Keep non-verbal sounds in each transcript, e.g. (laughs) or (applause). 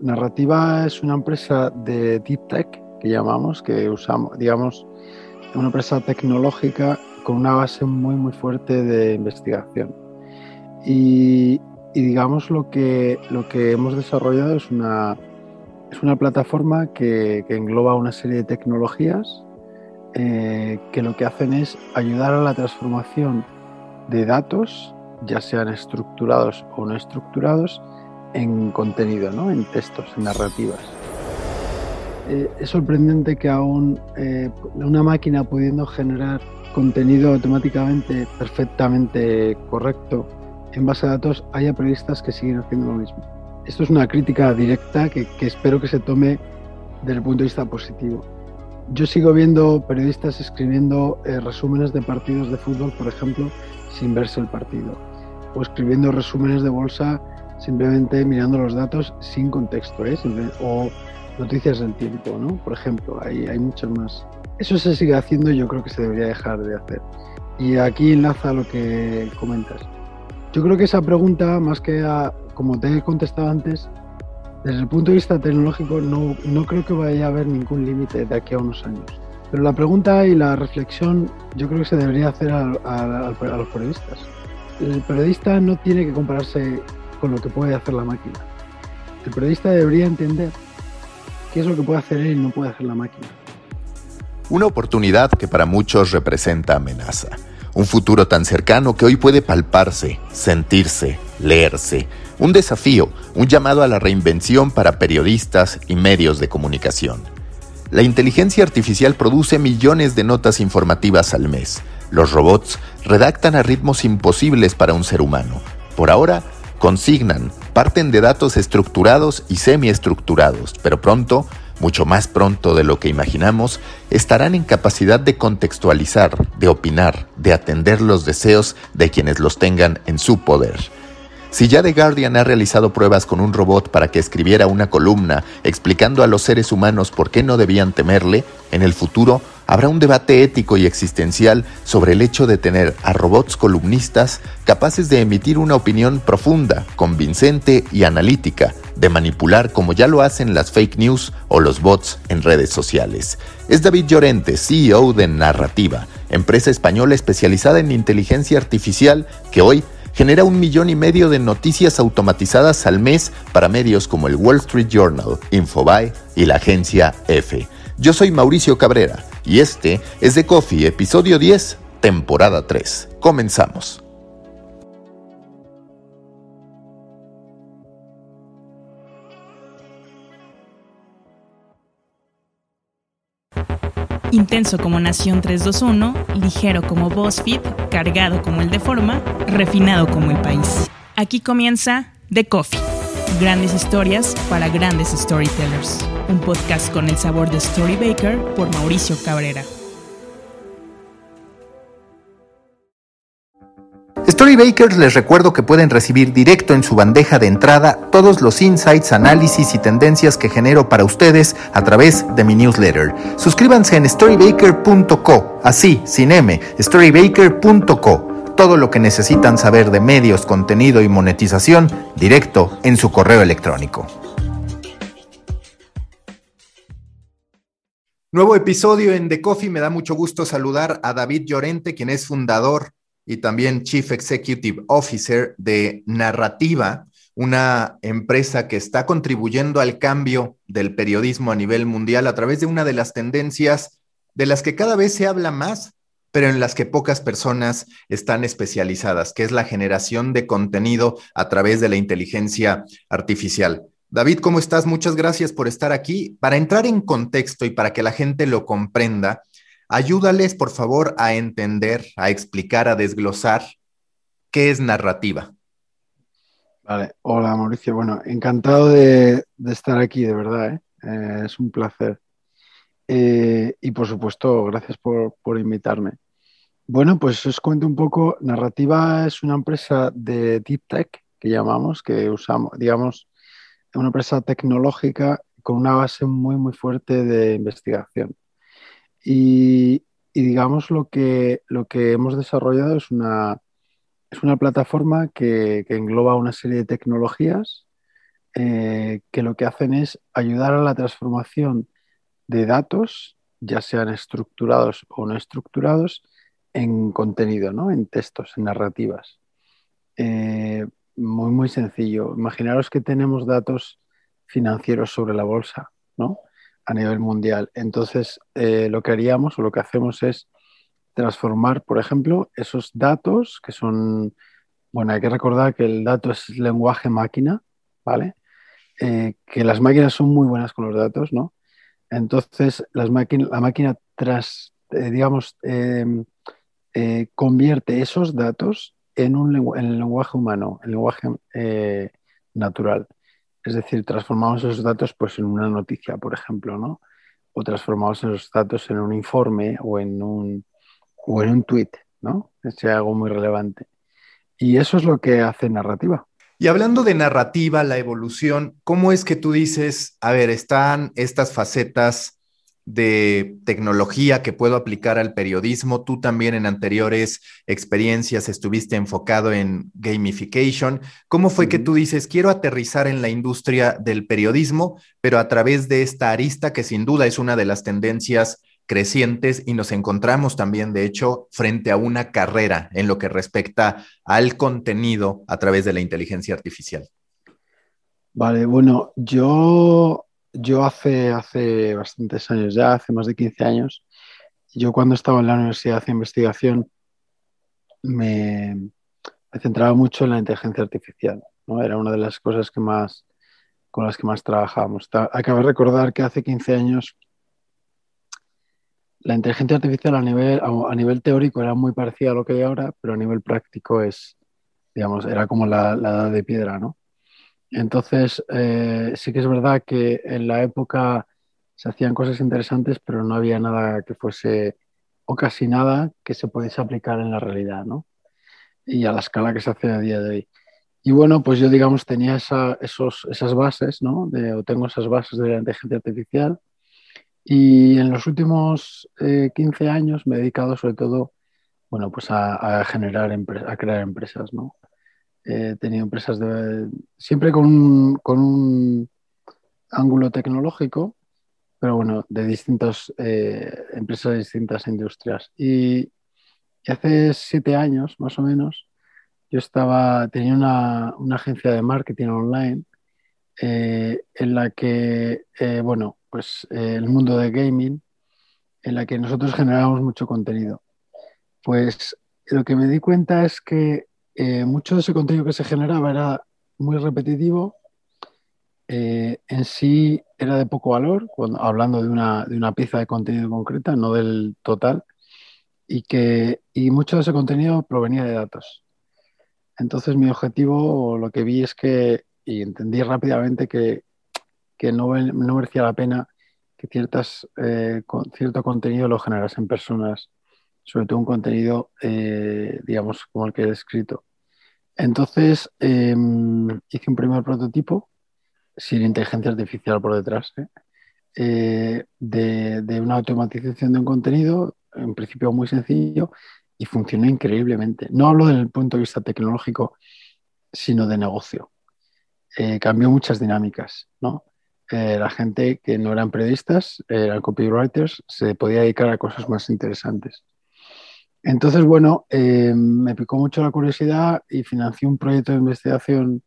Narrativa es una empresa de deep tech que llamamos, que usamos, digamos, una empresa tecnológica con una base muy, muy fuerte de investigación. Y, digamos, lo que, lo que hemos desarrollado es una, es una plataforma que, engloba una serie de tecnologías eh, que lo que hacen es ayudar a la transformación de datos, ya sean estructurados o no estructurados, en contenido, ¿no? en textos, en narrativas. Eh, es sorprendente que aún eh, una máquina pudiendo generar contenido automáticamente perfectamente correcto en base a datos haya periodistas que siguen haciendo lo mismo. Esto es una crítica directa que, espero que se tome desde el punto de vista positivo. Yo sigo viendo periodistas escribiendo eh, resúmenes de partidos de fútbol, por ejemplo, sin verse el partido, o escribiendo resúmenes de bolsa simplemente mirando los datos sin contexto, ¿eh? o noticias del tiempo, ¿no? Por ejemplo, hay, hay muchas más. Eso se sigue haciendo y yo creo que se debería dejar de hacer. Y aquí enlaza lo que comentas. Yo creo que esa pregunta, más que a, como te he contestado antes, desde el punto de vista tecnológico no, no creo que vaya a haber ningún límite de aquí a unos años. Pero la pregunta y la reflexión yo creo que se debería hacer a, a los periodistas. El periodista no tiene que compararse con lo que puede hacer la máquina. El periodista debería entender qué es lo que puede hacer él y no puede hacer la máquina. Una oportunidad que para muchos representa amenaza. Un futuro tan cercano que hoy puede palparse, sentirse, leerse. Un desafío, un llamado a la reinvención para periodistas y medios de comunicación. La inteligencia artificial produce millones de notas informativas al mes. Los robots redactan a ritmos imposibles para un ser humano. Por ahora, consignan, parten de datos estructurados y semiestructurados, pero pronto, mucho más pronto de lo que imaginamos, estarán en capacidad de contextualizar, de opinar, de atender los deseos de quienes los tengan en su poder. Si ya The Guardian ha realizado pruebas con un robot para que escribiera una columna explicando a los seres humanos por qué no debían temerle, en el futuro habrá un debate ético y existencial sobre el hecho de tener a robots columnistas capaces de emitir una opinión profunda, convincente y analítica, de manipular como ya lo hacen las fake news o los bots en redes sociales. Es David Llorente, CEO de Narrativa, empresa española especializada en inteligencia artificial que hoy genera un millón y medio de noticias automatizadas al mes para medios como el Wall Street Journal, Infobae y la agencia F. Yo soy Mauricio Cabrera y este es The Coffee, episodio 10, temporada 3. Comenzamos. Intenso como Nación 321, ligero como BuzzFeed, cargado como el de Forma, refinado como el país. Aquí comienza The Coffee. Grandes historias para grandes storytellers. Un podcast con el sabor de Storybaker por Mauricio Cabrera. Storybakers les recuerdo que pueden recibir directo en su bandeja de entrada todos los insights, análisis y tendencias que genero para ustedes a través de mi newsletter. Suscríbanse en storybaker.co, así, sin M, storybaker.co. Todo lo que necesitan saber de medios, contenido y monetización directo en su correo electrónico. Nuevo episodio en The Coffee. Me da mucho gusto saludar a David Llorente, quien es fundador y también Chief Executive Officer de Narrativa, una empresa que está contribuyendo al cambio del periodismo a nivel mundial a través de una de las tendencias de las que cada vez se habla más, pero en las que pocas personas están especializadas, que es la generación de contenido a través de la inteligencia artificial. David, ¿cómo estás? Muchas gracias por estar aquí. Para entrar en contexto y para que la gente lo comprenda, Ayúdales, por favor, a entender, a explicar, a desglosar qué es narrativa. Vale, hola Mauricio. Bueno, encantado de, estar aquí, de verdad. ¿eh? Eh, es un placer. Eh, y por supuesto, gracias por, por, invitarme. Bueno, pues os cuento un poco. Narrativa es una empresa de deep tech que llamamos, que usamos, digamos, una empresa tecnológica con una base muy, muy fuerte de investigación. Y, digamos lo que, lo que hemos desarrollado es una, es una plataforma que, engloba una serie de tecnologías eh, que lo que hacen es ayudar a la transformación de datos, ya sean estructurados o no estructurados, en contenido, ¿no? en textos, en narrativas. Eh, muy, muy sencillo. Imaginaros que tenemos datos financieros sobre la bolsa, ¿no? A nivel mundial. Entonces, eh, lo que haríamos o lo que hacemos es transformar, por ejemplo, esos datos que son, bueno, hay que recordar que el dato es lenguaje máquina, ¿vale? Eh, que las máquinas son muy buenas con los datos, ¿no? Entonces, las la máquina tras, digamos, em, convierte esos datos en, un en el lenguaje humano, el lenguaje natural. Es decir, transformamos esos datos pues, en una noticia, por ejemplo, ¿no? O transformamos esos datos en un informe o en un, o en un tweet, ¿no? Es algo muy relevante. Y eso es lo que hace narrativa. Y hablando de narrativa, la evolución, ¿cómo es que tú dices, a ver, están estas facetas de tecnología que puedo aplicar al periodismo. Tú también en anteriores experiencias estuviste enfocado en gamification. ¿Cómo fue que tú dices, quiero aterrizar en la industria del periodismo, pero a través de esta arista que sin duda es una de las tendencias crecientes y nos encontramos también, de hecho, frente a una carrera en lo que respecta al contenido a través de la inteligencia artificial? Vale, bueno, yo yo hace, hace bastantes años, ya hace más de 15 años, yo cuando estaba en la universidad de investigación me, centraba mucho en la inteligencia artificial. ¿no? Era una de las cosas que más, con las que más trabajábamos. Acabo de recordar que hace 15 años la inteligencia artificial a nivel, a, nivel teórico era muy parecida a lo que hay ahora, pero a nivel práctico es, digamos, era como la, la edad de piedra, ¿no? Entonces, eh, sí que es verdad que en la época se hacían cosas interesantes, pero no había nada que fuese, o casi nada, que se pudiese aplicar en la realidad, ¿no? Y a la escala que se hace a día de hoy. Y bueno, pues yo, digamos, tenía esos, esas bases, ¿no? De, o tengo esas bases de la inteligencia artificial. Y en los últimos 15 eh, años me he dedicado sobre todo, bueno, pues a, generar, a crear empresas, ¿no? He tenido empresas de, siempre con un, ángulo tecnológico, pero bueno, de distintas eh, empresas de distintas industrias. Y, hace siete años, más o menos, yo estaba, tenía una, una agencia de marketing online eh, en la que, eh, bueno, pues el mundo de gaming, en la que nosotros generábamos mucho contenido. Pues lo que me di cuenta es que eh, mucho de ese contenido que se generaba era muy repetitivo, eh, en sí era de poco valor, hablando de una, de una, pieza de contenido concreta, no del total, y que y mucho de ese contenido provenía de datos. Entonces mi objetivo, lo que vi es que, y entendí rápidamente que, que no, no, merecía la pena que ciertas, eh, cierto contenido lo generasen personas, sobre todo un contenido, digamos, como el que he escrito. Entonces em, hice un primer prototipo sin inteligencia artificial por detrás, ¿eh? Eh, de, una automatización de un contenido, en principio muy sencillo, y funcionó increíblemente. No hablo desde el punto de vista tecnológico, sino de negocio. Eh, cambió muchas dinámicas, ¿no? la gente que no eran periodistas, eran copywriters, se podía dedicar a cosas más interesantes. Entonces, bueno, eh, me picó mucho la curiosidad y financié un proyecto de investigación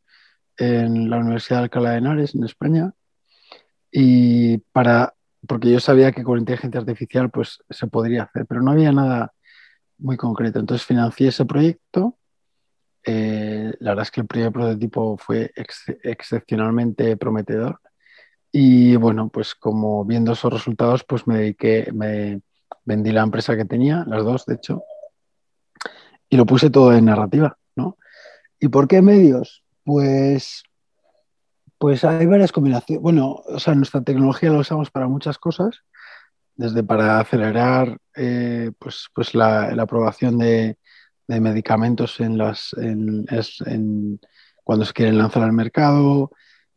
en la Universidad de Alcalá de Henares, en España, y para, porque yo sabía que con inteligencia artificial pues se podría hacer, pero no había nada muy concreto. Entonces financié ese proyecto. Eh, la verdad es que el primer prototipo fue excepcionalmente prometedor. Y bueno, pues como viendo esos resultados, pues me dediqué, me, vendí la empresa que tenía, las dos, de hecho, y lo puse todo en narrativa, ¿no? ¿Y por qué medios? Pues, pues hay varias combinaciones. Bueno, o sea, nuestra tecnología la usamos para muchas cosas, desde para acelerar eh, pues, pues la, aprobación de, medicamentos en las, en, cuando se quieren lanzar al mercado,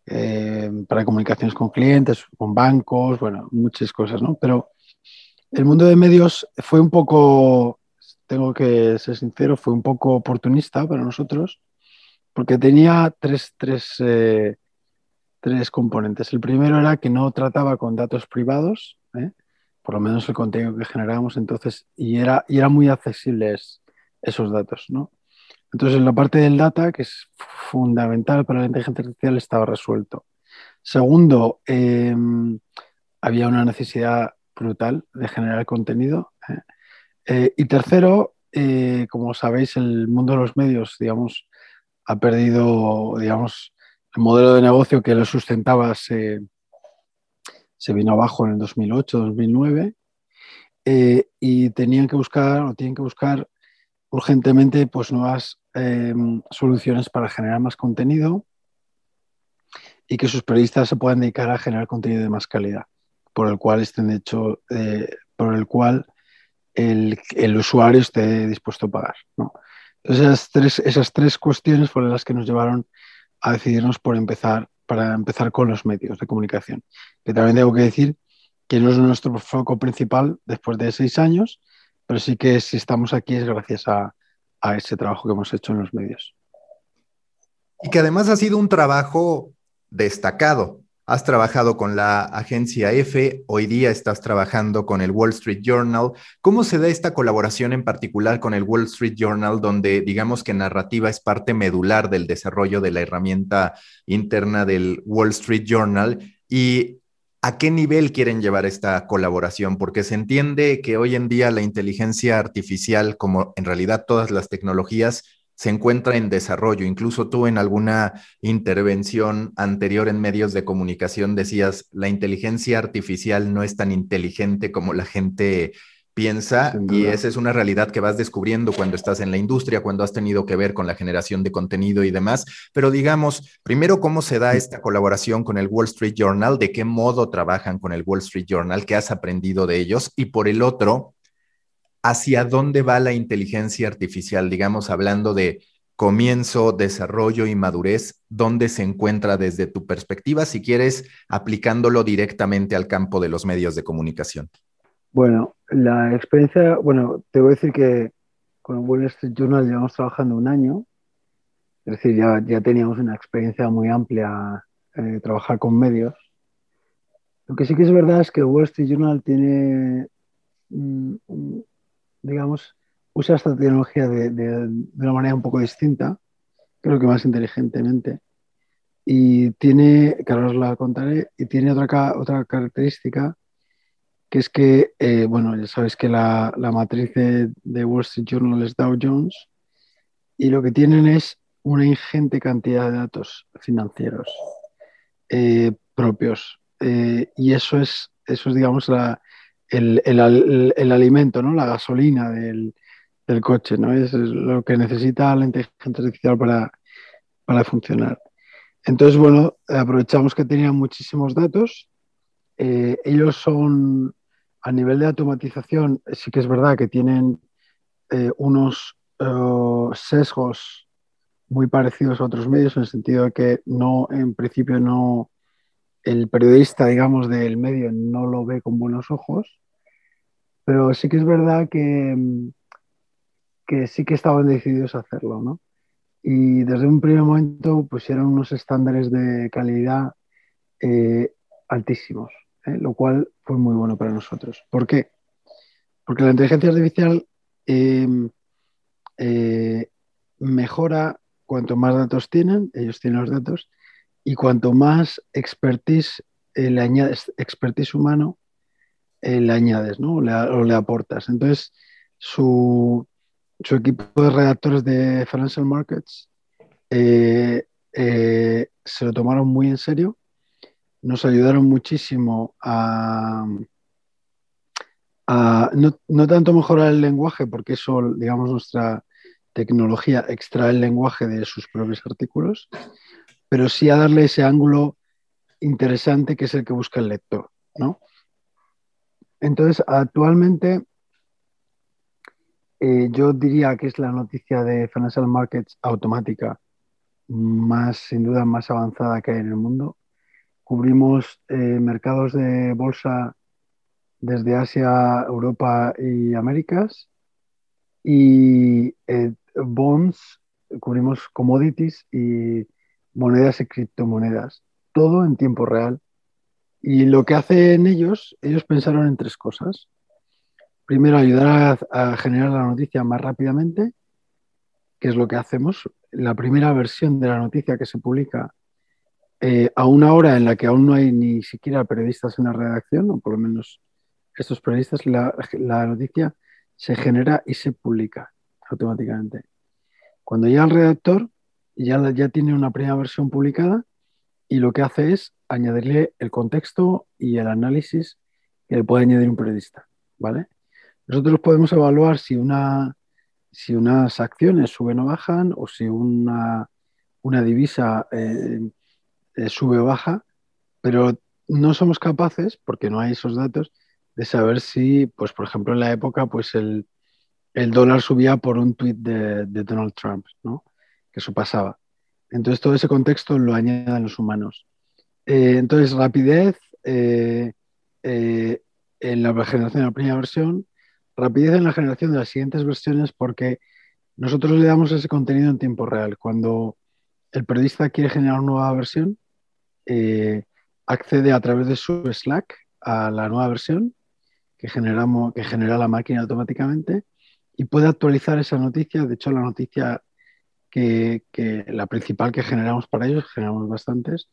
eh, para comunicaciones con clientes, con bancos, bueno, muchas cosas, ¿no? Pero el mundo de medios fue un poco, tengo que ser sincero, fue un poco oportunista para nosotros, porque tenía tres, tres, eh, tres componentes. El primero era que no trataba con datos privados, ¿eh? por lo menos el contenido que generábamos entonces, y era, y eran muy accesibles esos datos, ¿no? Entonces, en la parte del data, que es fundamental para la inteligencia artificial, estaba resuelto. Segundo, em, había una necesidad brutal de generar contenido. ¿eh? Eh, y tercero, eh, como sabéis, el mundo de los medios, digamos, ha perdido, digamos, el modelo de negocio que lo sustentaba se, se vino abajo en el 2008, 2009, y tenían que buscar, o tienen que buscar urgentemente, pues nuevas em, soluciones para generar más contenido y que sus periodistas se puedan dedicar a generar contenido de más calidad por el cual estén hecho, eh, por el cual el, el, usuario esté dispuesto a pagar. ¿no? Entonces, esas tres, esas tres cuestiones fueron las que nos llevaron a decidirnos por empezar, para empezar con los medios de comunicación. Que también tengo que decir que no es nuestro foco principal después de seis años, pero sí que si estamos aquí es gracias a, a ese trabajo que hemos hecho en los medios. Y que además ha sido un trabajo destacado. Has trabajado con la agencia F, hoy día estás trabajando con el Wall Street Journal. ¿Cómo se da esta colaboración en particular con el Wall Street Journal, donde digamos que narrativa es parte medular del desarrollo de la herramienta interna del Wall Street Journal? ¿Y a qué nivel quieren llevar esta colaboración? Porque se entiende que hoy en día la inteligencia artificial, como en realidad todas las tecnologías, se encuentra en desarrollo. Incluso tú en alguna intervención anterior en medios de comunicación decías, la inteligencia artificial no es tan inteligente como la gente piensa y esa es una realidad que vas descubriendo cuando estás en la industria, cuando has tenido que ver con la generación de contenido y demás. Pero digamos, primero, ¿cómo se da esta colaboración con el Wall Street Journal? ¿De qué modo trabajan con el Wall Street Journal? ¿Qué has aprendido de ellos? Y por el otro, hacia dónde va la inteligencia artificial, digamos, hablando de comienzo, desarrollo y madurez, ¿dónde se encuentra desde tu perspectiva, si quieres, aplicándolo directamente al campo de los medios de comunicación? Bueno, la experiencia, bueno, te voy a decir que con Wall Street Journal llevamos trabajando un año, es decir, ya, teníamos una experiencia muy amplia eh, trabajar con medios. Lo que sí que es verdad es que Wall Street Journal tiene un, digamos, usa esta tecnología de, de, una manera un poco distinta, creo que más inteligentemente. Y tiene, que os la contaré, y tiene otra, otra característica, que es que, eh, bueno, ya sabéis que la, la matriz de, de, Wall Street Journal es Dow Jones, y lo que tienen es una ingente cantidad de datos financieros eh, propios. Eh, y eso es, eso es, digamos, la, el, el, el, alimento, ¿no? la gasolina del, del coche, ¿no? Es, lo que necesita la inteligencia artificial para, para funcionar. Entonces, bueno, aprovechamos que tenían muchísimos datos. Eh, ellos son, a nivel de automatización, sí que es verdad que tienen eh, unos uh, sesgos muy parecidos a otros medios, en el sentido de que no, en principio no, el periodista, digamos, del medio no lo ve con buenos ojos, pero sí que es verdad que, que sí que estaban decididos a hacerlo, ¿no? Y desde un primer momento pusieron unos estándares de calidad eh, altísimos, ¿eh? lo cual fue muy bueno para nosotros. ¿Por qué? Porque la inteligencia artificial em, eh, mejora cuanto más datos tienen, ellos tienen los datos, y cuanto más expertise eh, le añades, expertise humano, eh, le añades, ¿no? O le aportas. Entonces, su, su, equipo de redactores de Financial Markets eh, se lo tomaron muy en serio, nos ayudaron muchísimo a, a no, no, tanto mejorar el lenguaje, porque eso, digamos, nuestra tecnología extrae el lenguaje de sus propios artículos, pero sí a darle ese ángulo interesante que es el que busca el lector, ¿no? Entonces, actualmente eh, yo diría que es la noticia de Financial Markets automática más, sin duda, más avanzada que hay en el mundo. Cubrimos eh, mercados de bolsa desde Asia, Europa y Américas. Y eh, bonds, cubrimos commodities y monedas y criptomonedas, todo en tiempo real. Y lo que hacen ellos, ellos pensaron en tres cosas. Primero, ayudar a, generar la noticia más rápidamente, que es lo que hacemos. La primera versión de la noticia que se publica eh, a una hora en la que aún no hay ni siquiera periodistas en la redacción, o por lo menos estos periodistas, la, la noticia se genera y se publica automáticamente. Cuando llega el redactor, ya, ya tiene una primera versión publicada y lo que hace es añadirle el contexto y el análisis que le puede añadir un periodista. ¿vale? Nosotros podemos evaluar si, una, si unas acciones suben o bajan o si una, una divisa eh, eh, sube o baja, pero no somos capaces, porque no hay esos datos, de saber si, pues por ejemplo, en la época, pues el, el dólar subía por un tuit de, de, Donald Trump, ¿no? Que eso pasaba. Entonces todo ese contexto lo añaden los humanos. Eh, entonces, rapidez eh, eh, en la generación de la primera versión, rapidez en la generación de las siguientes versiones, porque nosotros le damos ese contenido en tiempo real. Cuando el periodista quiere generar una nueva versión, accede a través de su Slack a la nueva versión que, generamos, que genera la máquina automáticamente y puede actualizar esa noticia. De hecho, la noticia que, la principal que generamos para ellos, generamos bastantes,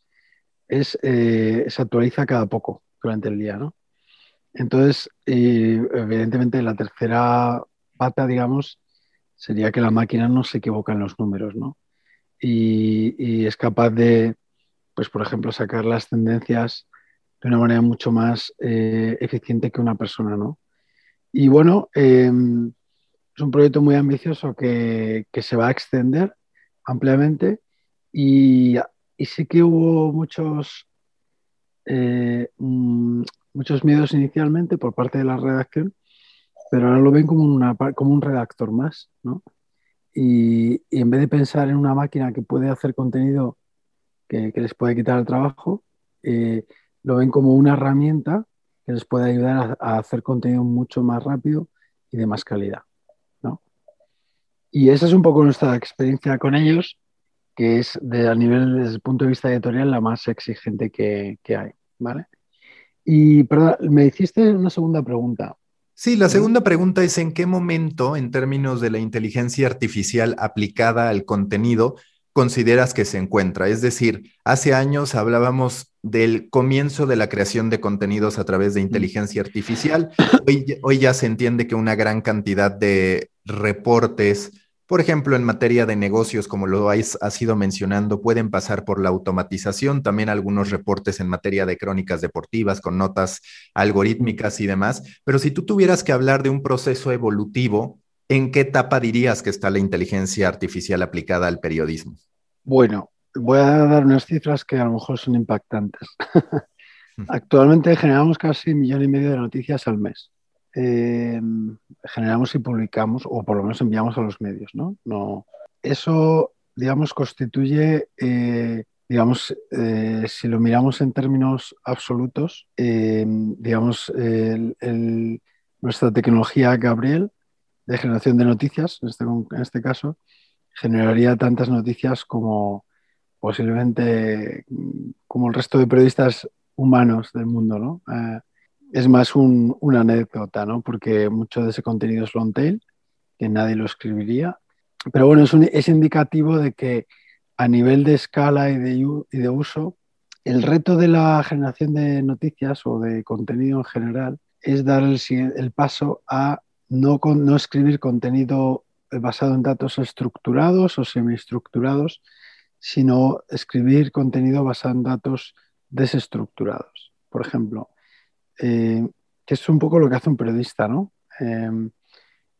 es, eh, se actualiza cada poco durante el día, ¿no? Entonces, evidentemente, la tercera pata, digamos, sería que la máquina no se equivoca en los números, ¿no? Y, es capaz de, pues, por ejemplo, sacar las tendencias de una manera mucho más eh, eficiente que una persona, ¿no? Y bueno, em, es un proyecto muy ambicioso que, se va a extender ampliamente y, sí que hubo muchos, eh, mm, muchos miedos inicialmente por parte de la redacción, pero ahora lo ven como, una, como un redactor más, ¿no? Y, en vez de pensar en una máquina que puede hacer contenido que, les puede quitar el trabajo, eh, lo ven como una herramienta que les puede ayudar a hacer contenido mucho más rápido y de más calidad. Y esa es un poco nuestra experiencia con ellos, que es de, a nivel, desde el punto de vista editorial, la más exigente que, hay. ¿vale? Y perdón, me hiciste una segunda pregunta. Sí, la segunda pregunta es en qué momento, en términos de la inteligencia artificial aplicada al contenido, consideras que se encuentra? Es decir, hace años hablábamos del comienzo de la creación de contenidos a través de inteligencia artificial. Hoy, hoy ya se entiende que una gran cantidad de reportes, por ejemplo, en materia de negocios, como lo has, ido mencionando, pueden pasar por la automatización, también algunos reportes en materia de crónicas deportivas con notas algorítmicas y demás. Pero si tú tuvieras que hablar de un proceso evolutivo, ¿en qué etapa dirías que está la inteligencia artificial aplicada al periodismo? Bueno, voy a dar unas cifras que a lo mejor son impactantes. (laughs) Actualmente generamos casi un millón y medio de noticias al mes. Em, generamos y publicamos, o por lo menos enviamos a los medios, ¿no? no eso, digamos, constituye, eh, digamos, eh, si lo miramos en términos absolutos, digamos, nuestra tecnología Gabriel de generación de noticias, en este, en este caso, generaría tantas noticias como posiblemente como el resto de periodistas humanos del mundo, ¿no? Es más una anécdota, ¿no? Porque mucho de ese contenido es long tail, que nadie lo escribiría. Pero bueno, es, indicativo de que a nivel de escala y de, uso, el reto de la generación de noticias o de contenido en general es dar el, paso a no, no escribir contenido basado en datos estructurados o semiestructurados, sino escribir contenido basado en datos desestructurados. Por ejemplo, eh, que es un poco lo que hace un periodista, ¿no? Em,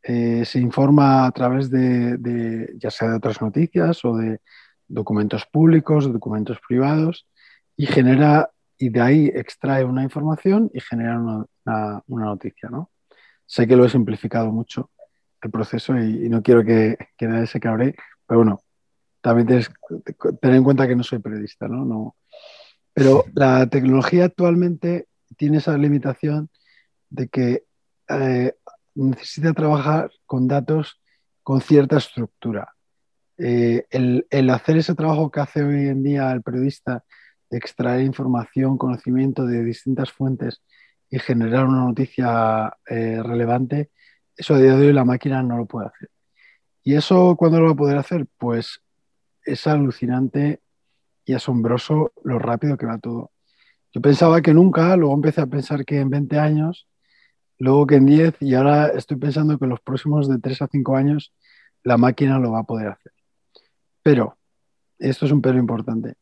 eh, se informa a través de, ya sea de otras noticias o de documentos públicos, documentos privados, y genera, y de ahí extrae una información y genera una, noticia, ¿no? Sé que lo he simplificado mucho el proceso y, no quiero que, que, nadie se cabre, pero bueno, también tienes que tener en cuenta que no soy periodista, ¿no? no pero la tecnología actualmente tiene esa limitación de que eh, necesita trabajar con datos con cierta estructura. Eh, el, hacer ese trabajo que hace hoy en día el periodista extraer información, conocimiento de distintas fuentes y generar una noticia eh, relevante, eso a día de hoy la máquina no lo puede hacer. ¿Y eso cuándo lo va a poder hacer? Pues es alucinante y asombroso lo rápido que va todo. Yo pensaba que nunca, luego empecé a pensar que en 20 años, luego que en 10 y ahora estoy pensando que en los próximos de 3 a 5 años la máquina lo va a poder hacer. Pero, esto es un pero importante,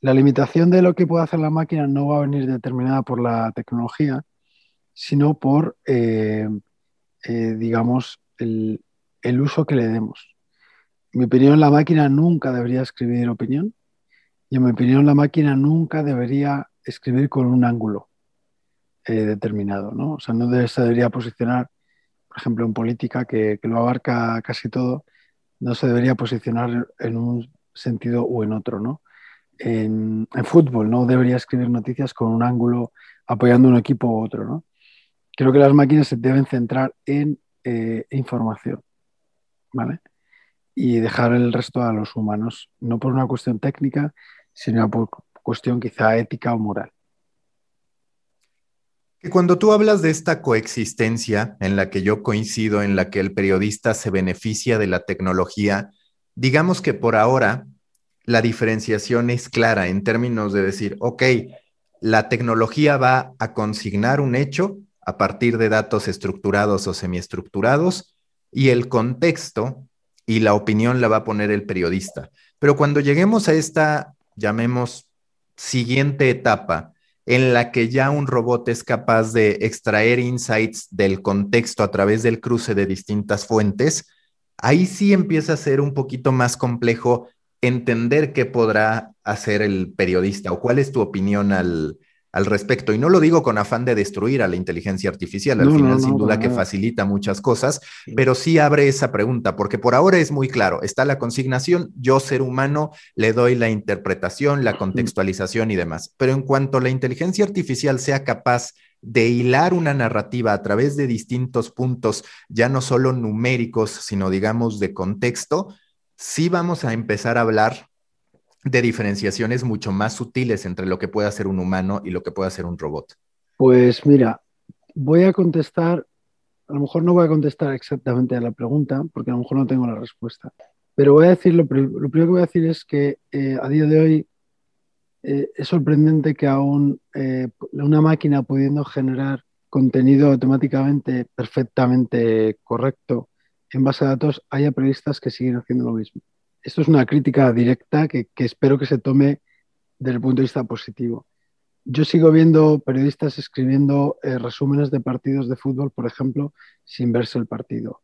la limitación de lo que puede hacer la máquina no va a venir determinada por la tecnología, sino por, eh, eh, digamos, el, el uso que le demos. En mi opinión, la máquina nunca debería escribir opinión y en mi opinión, la máquina nunca debería escribir con un ángulo eh, determinado, ¿no? O sea, no se debería posicionar, por ejemplo, en política, que, lo abarca casi todo, no se debería posicionar en un sentido o en otro, ¿no? En, fútbol no debería escribir noticias con un ángulo apoyando un equipo u otro, ¿no? Creo que las máquinas se deben centrar en eh, información, ¿vale? Y dejar el resto a los humanos, no por una cuestión técnica, sino por cuestión quizá ética o moral. Que cuando tú hablas de esta coexistencia en la que yo coincido, en la que el periodista se beneficia de la tecnología, digamos que por ahora la diferenciación es clara en términos de decir, ok, la tecnología va a consignar un hecho a partir de datos estructurados o semiestructurados y el contexto y la opinión la va a poner el periodista. Pero cuando lleguemos a esta, llamemos, siguiente etapa, en la que ya un robot es capaz de extraer insights del contexto a través del cruce de distintas fuentes, ahí sí empieza a ser un poquito más complejo entender qué podrá hacer el periodista o cuál es tu opinión al, respecto. Y no lo digo con afán de destruir a la inteligencia artificial, al final sin duda que facilita muchas cosas, pero sí abre esa pregunta, porque por ahora es muy claro, está la consignación, yo ser humano le doy la interpretación, la contextualización y demás, pero en cuanto la inteligencia artificial sea capaz de hilar una narrativa a través de distintos puntos, ya no solo numéricos, sino digamos de contexto, sí vamos a empezar a hablar de diferenciaciones mucho más sutiles entre lo que puede hacer un humano y lo que puede hacer un robot. Pues mira, voy a contestar, a lo mejor no voy a contestar exactamente a la pregunta, porque a lo mejor no tengo la respuesta, pero voy a decir, lo, primero que voy a decir es que eh, a día de hoy eh, es sorprendente que aún eh, una máquina pudiendo generar contenido automáticamente perfectamente correcto en base a datos haya periodistas que siguen haciendo lo mismo. Esto es una crítica directa que, espero que se tome desde el punto de vista positivo. Yo sigo viendo periodistas escribiendo eh, resúmenes de partidos de fútbol, por ejemplo, sin verse el partido,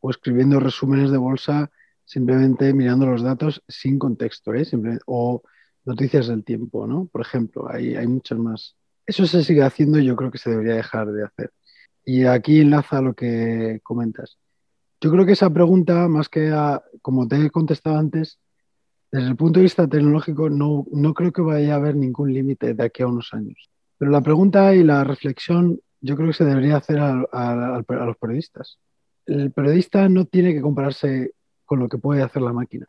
o escribiendo resúmenes de bolsa simplemente mirando los datos sin contexto, ¿eh? o noticias del tiempo, ¿no? Por ejemplo, hay, hay muchas más. Eso se sigue haciendo y yo creo que se debería dejar de hacer. Y aquí enlaza lo que comentas. Yo creo que esa pregunta, más que como te he contestado antes, desde el punto de vista tecnológico no, no creo que vaya a haber ningún límite de aquí a unos años. Pero la pregunta y la reflexión yo creo que se debería hacer a, a, los periodistas. El periodista no tiene que compararse con lo que puede hacer la máquina.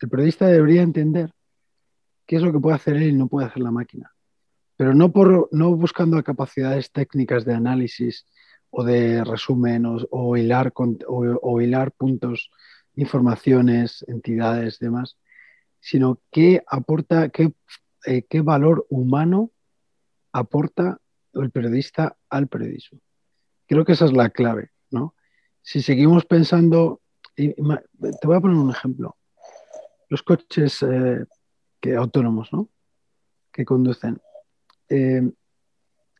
El periodista debería entender qué es lo que puede hacer él y no puede hacer la máquina. Pero no, por, no buscando capacidades técnicas de análisis o de resumen o, hilar, o, hilar puntos, informaciones, entidades, demás, sino qué aporta, qué, eh, qué valor humano aporta el periodista al periodismo. Creo que esa es la clave, ¿no? Si seguimos pensando, te voy a poner un ejemplo. Los coches eh, que, autónomos, ¿no? Que conducen. Eh,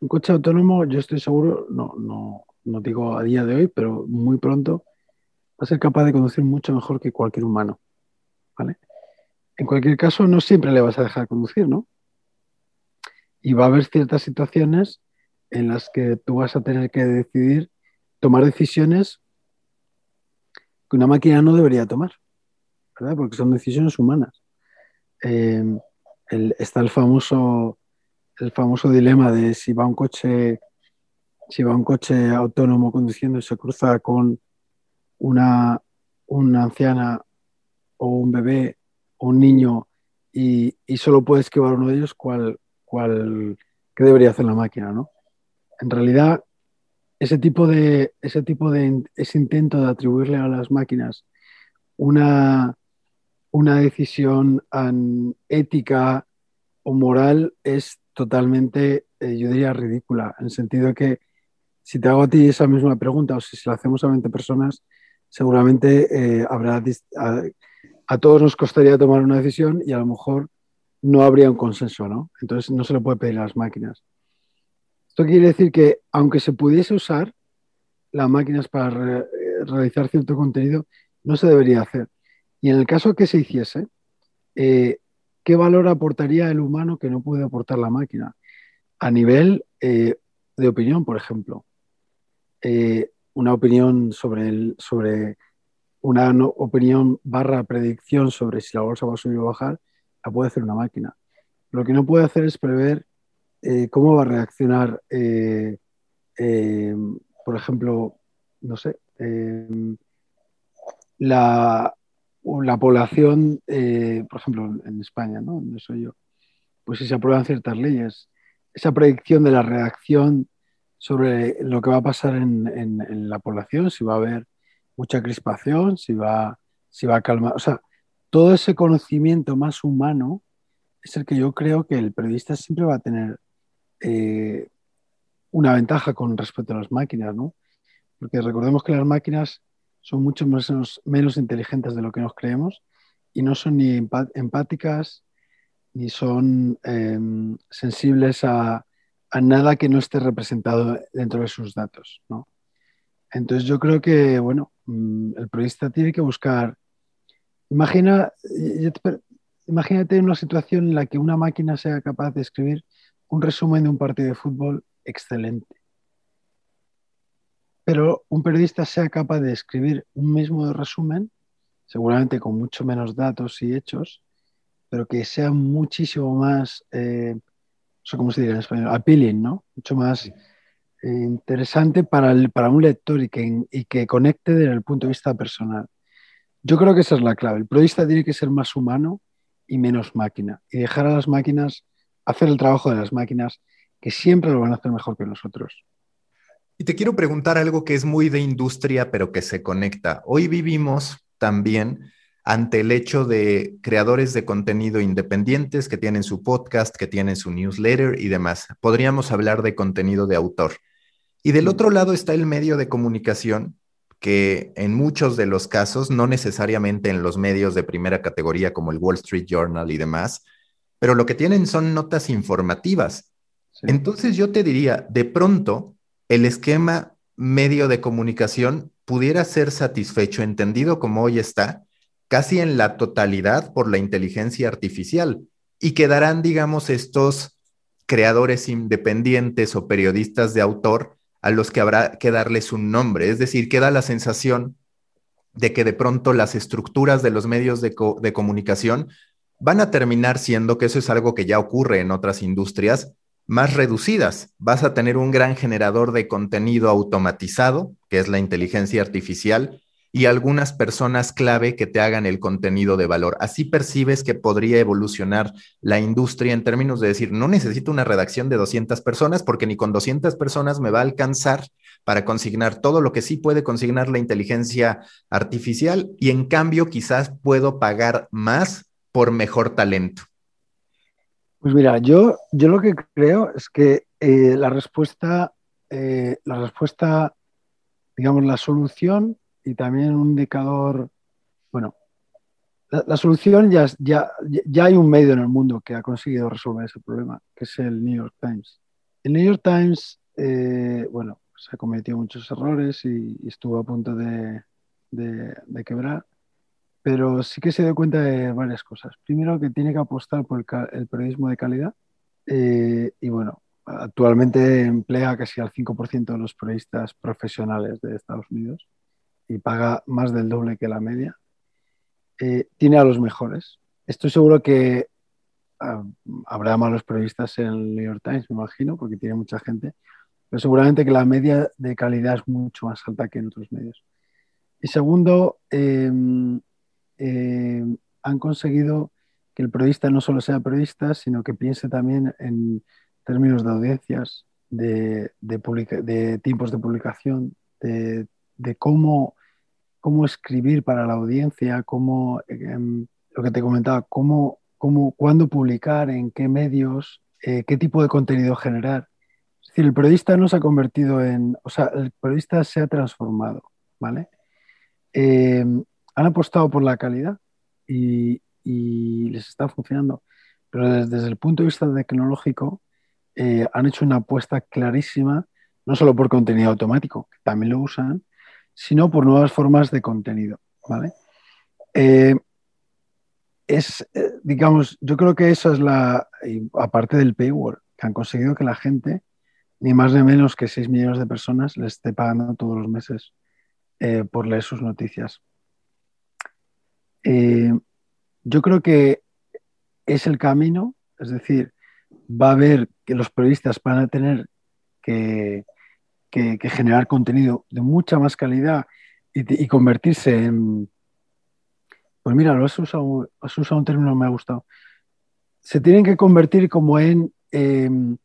un coche autónomo, yo estoy seguro, no, no, no digo a día de hoy, pero muy pronto, va a ser capaz de conducir mucho mejor que cualquier humano. ¿vale? En cualquier caso, no siempre le vas a dejar conducir, ¿no? Y va a haber ciertas situaciones en las que tú vas a tener que decidir, tomar decisiones que una máquina no debería tomar, ¿verdad? Porque son decisiones humanas. Eh, está el famoso el famoso dilema de si va un coche, si va un coche autónomo conduciendo y se cruza con una, una anciana o un bebé o un niño y, solo puedes esquivar uno de ellos, ¿cuál, cuál, ¿qué debería hacer la máquina? ¿no? En realidad, ese tipo de, ese tipo de ese intento de atribuirle a las máquinas una, una decisión ética o moral es totalmente, eh, yo diría, ridícula, en el sentido de que si te hago a ti esa misma pregunta o si se la hacemos a 20 personas, seguramente eh, habrá, a, todos nos costaría tomar una decisión y a lo mejor no habría un consenso, ¿no? Entonces no se le puede pedir a las máquinas. Esto quiere decir que aunque se pudiese usar las máquinas para eh, realizar cierto contenido, no se debería hacer. Y en el caso que se hiciese, eh, ¿qué valor aportaría el humano que no puede aportar la máquina? A nivel de opinión, por ejemplo. Eh, una opinión sobre, sobre una opinión barra predicción sobre si la bolsa va a subir o bajar, la puede hacer una máquina. Lo que no puede hacer es prever eh, cómo va a reaccionar, eh, por ejemplo, no sé, la, la, población, por ejemplo, en España, ¿no? Donde soy yo, pues si se aprueban ciertas leyes, esa predicción de la reacción sobre lo que va a pasar en, la población, si va a haber mucha crispación, si va, si va a calmar. O sea, todo ese conocimiento más humano es el que yo creo que el periodista siempre va a tener eh, una ventaja con respecto a las máquinas, ¿no? Porque recordemos que las máquinas son mucho menos, menos inteligentes de lo que nos creemos y no son ni empáticas ni son em, sensibles a, a nada que no esté representado dentro de sus datos. ¿no? Entonces yo creo que, bueno, mm, el periodista tiene que buscar, imagina, imagínate una situación en la que una máquina sea capaz de escribir un resumen de un partido de fútbol excelente, pero un periodista sea capaz de escribir un mismo resumen, seguramente con mucho menos datos y hechos, pero que sea muchísimo más... Eh, como se diría en español, appealing, ¿no? Mucho más eh, interesante para, el, para un lector y que, y que conecte desde el punto de vista personal. Yo creo que esa es la clave. El periodista tiene que ser más humano y menos máquina y dejar a las máquinas hacer el trabajo de las máquinas que siempre lo van a hacer mejor que nosotros. Y te quiero preguntar algo que es muy de industria, pero que se conecta. Hoy vivimos también ante el hecho de creadores de contenido independientes que tienen su podcast, que tienen su newsletter y demás. Podríamos hablar de contenido de autor. Y del otro lado está el medio de comunicación, que en muchos de los casos, no necesariamente en los medios de primera categoría como el Wall Street Journal y demás, pero lo que tienen son notas informativas. Entonces yo te diría, de pronto, el esquema medio de comunicación pudiera ser satisfecho, entendido como hoy está, casi en la totalidad por la inteligencia artificial y quedarán, digamos, estos creadores independientes o periodistas de autor a los que habrá que darles un nombre. Es decir, queda la sensación de que de pronto las estructuras de los medios de, comunicación van a terminar siendo, que eso es algo que ya ocurre en otras industrias, más reducidas. Vas a tener un gran generador de contenido automatizado, que es la inteligencia artificial, y algunas personas clave que te hagan el contenido de valor. Así percibes que podría evolucionar la industria en términos de decir, no necesito una redacción de 200 personas porque ni con 200 personas me va a alcanzar para consignar todo lo que sí puede consignar la inteligencia artificial y en cambio quizás puedo pagar más por mejor talento. Pues mira, yo, yo lo que creo es que eh, la respuesta, eh, la respuesta, digamos, la solución y también un indicador, bueno, la, solución ya, ya, ya hay un medio en el mundo que ha conseguido resolver ese problema, que es el New York Times. El New York Times, eh, bueno, se ha cometido muchos errores y, estuvo a punto de, de, quebrar, pero sí que se dio cuenta de varias cosas. Primero, que tiene que apostar por el, periodismo de calidad eh, y bueno, actualmente emplea casi al 5% de los periodistas profesionales de Estados Unidos y paga más del doble que la media, eh, tiene a los mejores. Estoy seguro que ah, habrá malos periodistas en el New York Times, me imagino, porque tiene mucha gente, pero seguramente que la media de calidad es mucho más alta que en otros medios. Y segundo, em, em, han conseguido que el periodista no solo sea periodista, sino que piense también en términos de audiencias, de, de, tiempos de publicación, de, cómo, cómo, escribir para la audiencia, cómo, em, lo que te comentaba, cómo, cómo, cuándo publicar, en qué medios, eh, qué tipo de contenido generar. Es decir, el periodista no se ha convertido en, o sea, el periodista se ha transformado, ¿vale? Em, han apostado por la calidad y, les está funcionando. Pero desde, el punto de vista tecnológico, eh, han hecho una apuesta clarísima, no solo por contenido automático, que también lo usan, sino por nuevas formas de contenido. ¿vale? Eh, es, eh, digamos, yo creo que eso es la, aparte del paywall, que han conseguido que la gente, ni más ni menos que 6 millones de personas, les esté pagando todos los meses por leer sus noticias. Yo creo que es el camino, es decir, va a haber que los periodistas van a tener que, generar contenido de mucha más calidad y, convertirse en... Pues mira, lo has usado, has usado un término que me ha gustado. Se tienen que convertir como en em,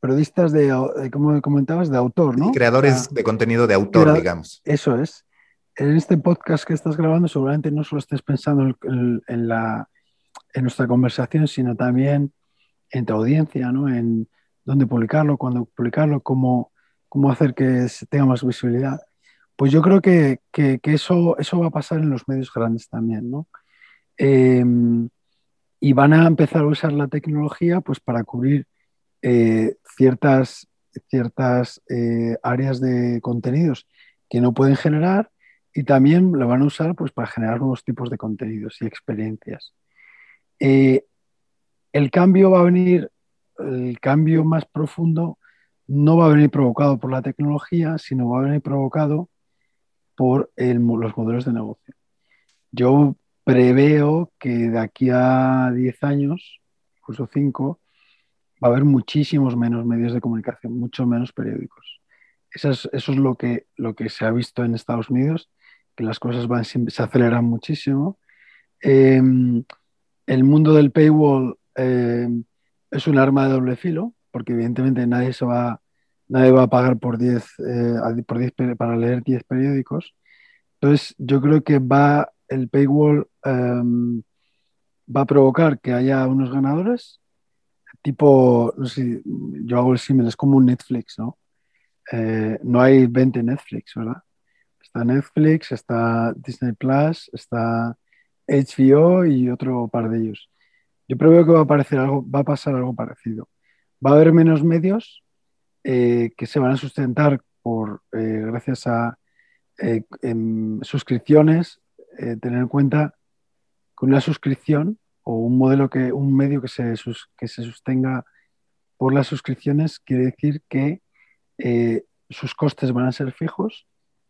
periodistas de, como comentabas, de autor, ¿no? creadores de contenido de autor, digamos. Eso es en este podcast que estás grabando seguramente no solo estés pensando en, la, en nuestra conversación, sino también en tu audiencia, ¿no? en dónde publicarlo, cuándo publicarlo, cómo, cómo hacer que tenga más visibilidad. Pues yo creo que, que, eso, eso va a pasar en los medios grandes también. ¿no? Em, y van a empezar a usar la tecnología pues, para cubrir eh, ciertas, ciertas eh, áreas de contenidos que no pueden generar y también lo van a usar pues, para generar nuevos tipos de contenidos y experiencias. Eh, el cambio va a venir, el cambio más profundo no va a venir provocado por la tecnología, sino va a venir provocado por los modelos de negocio. Yo preveo que de aquí a 10 años, incluso 5, va a haber muchísimos menos medios de comunicación, mucho menos periódicos. Eso es, eso es lo, que, lo que se ha visto en Estados Unidos que las cosas van, se aceleran muchísimo. Em, el mundo del paywall em, es un arma de doble filo, porque evidentemente nadie, va, nadie va a pagar por 10, eh, por para leer 10 periódicos. Entonces, yo creo que va, el paywall em, va a provocar que haya unos ganadores, tipo, no sé, yo hago el símil, es como un Netflix, ¿no? Eh, no hay 20 Netflix, ¿verdad? Netflix, está Disney Plus, está HBO y otro par de ellos. Yo preveo que va a, aparecer algo, va a pasar algo parecido. Va a haber menos medios eh, que se van a sustentar por, eh, gracias a eh, suscripciones. tener en cuenta que una suscripción o un modelo que, un medio que se, que se sostenga por las suscripciones quiere decir que sus costes van a ser fijos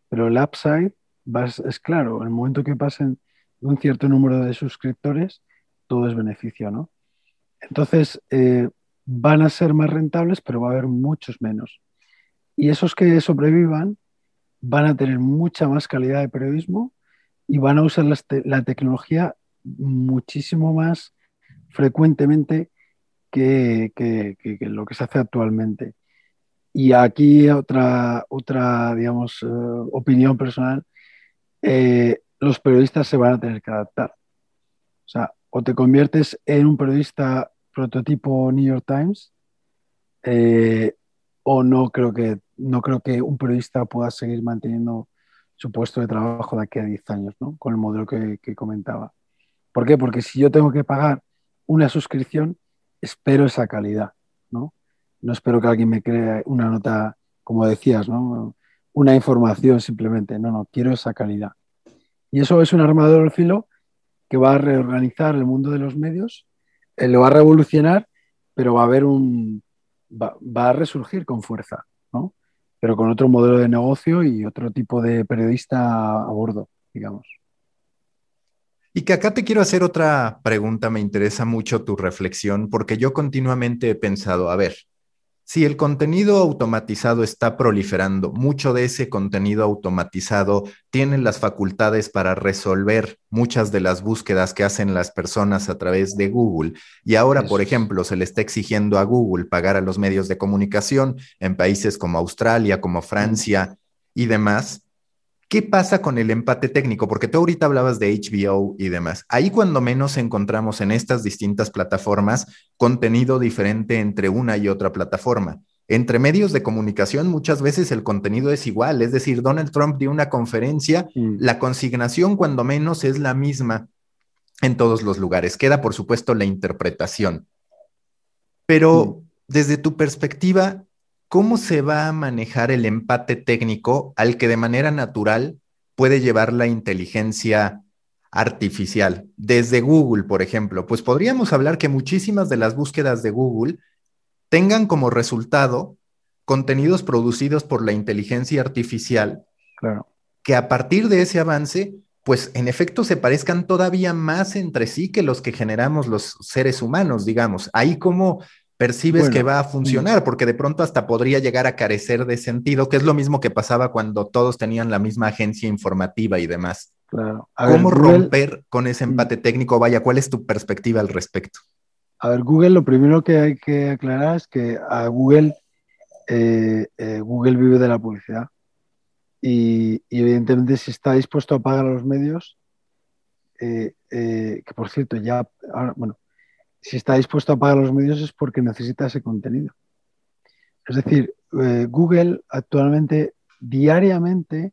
pero el upside es claro, el momento que pasen un cierto número de suscriptores, todo es beneficio, ¿no? Entonces, eh, van a ser más rentables, pero va a haber muchos menos. Y esos que sobrevivan van a tener mucha más calidad de periodismo y van a usar la, tecnología muchísimo más frecuentemente que, lo que se hace actualmente. Y aquí otra, otra digamos, eh, opinión personal, eh, los periodistas se van a tener que adaptar. O sea, o te conviertes en un periodista prototipo New York Times, eh, o no creo, que, no creo que un periodista pueda seguir manteniendo su puesto de trabajo de aquí a 10 años, ¿no? Con el modelo que, que comentaba. ¿Por qué? Porque si yo tengo que pagar una suscripción, espero esa calidad, ¿no? espero que alguien me cree una nota, como decías, ¿no? una información simplemente, no, no, quiero esa calidad. Y eso es un armador del filo que va a reorganizar el mundo de los medios, eh, lo va a revolucionar, pero va a haber un, va, a resurgir con fuerza, ¿no? pero con otro modelo de negocio y otro tipo de periodista a bordo, digamos. Y que acá te quiero hacer otra pregunta, me interesa mucho tu reflexión, porque yo continuamente he pensado, a ver, si el contenido automatizado está proliferando, mucho de ese contenido automatizado tiene las facultades para resolver muchas de las búsquedas que hacen las personas a través de Google. Y ahora, por ejemplo, se le está exigiendo a Google pagar a los medios de comunicación en países como Australia, como Francia y demás. ¿Qué pasa con el empate técnico? Porque tú ahorita hablabas de HBO y demás. Ahí cuando menos encontramos en estas distintas plataformas contenido diferente entre una y otra plataforma. Entre medios de comunicación muchas veces el contenido es igual, es decir, Donald Trump dio una conferencia, mm. la consignación cuando menos es la misma en todos los lugares. Queda, por supuesto, la interpretación. Pero mm. desde tu perspectiva, ¿cómo se va a manejar el empate técnico al que de manera natural puede llevar la inteligencia artificial? Desde Google, por ejemplo, pues podríamos hablar que muchísimas de las búsquedas de Google tengan como resultado contenidos producidos por la inteligencia artificial, que a partir de ese avance, pues en efecto se parezcan todavía más entre sí que los que generamos los seres humanos, digamos. Ahí como percibes que va a funcionar, porque de pronto hasta podría llegar a carecer de sentido, que es lo mismo que pasaba cuando todos tenían la misma agencia informativa y demás. Claro. ¿Cómo romper con ese mm. empate técnico? Vaya, ¿cuál es tu perspectiva al respecto? A ver, Google, lo primero que hay que aclarar es que a Google, eh, eh, Google vive de la publicidad. Y, evidentemente si está dispuesto a pagar a los medios, eh, que por cierto ya, ahora, bueno, si está dispuesto a pagar los medios es porque necesita ese contenido. Es decir, eh, Google actualmente, diariamente,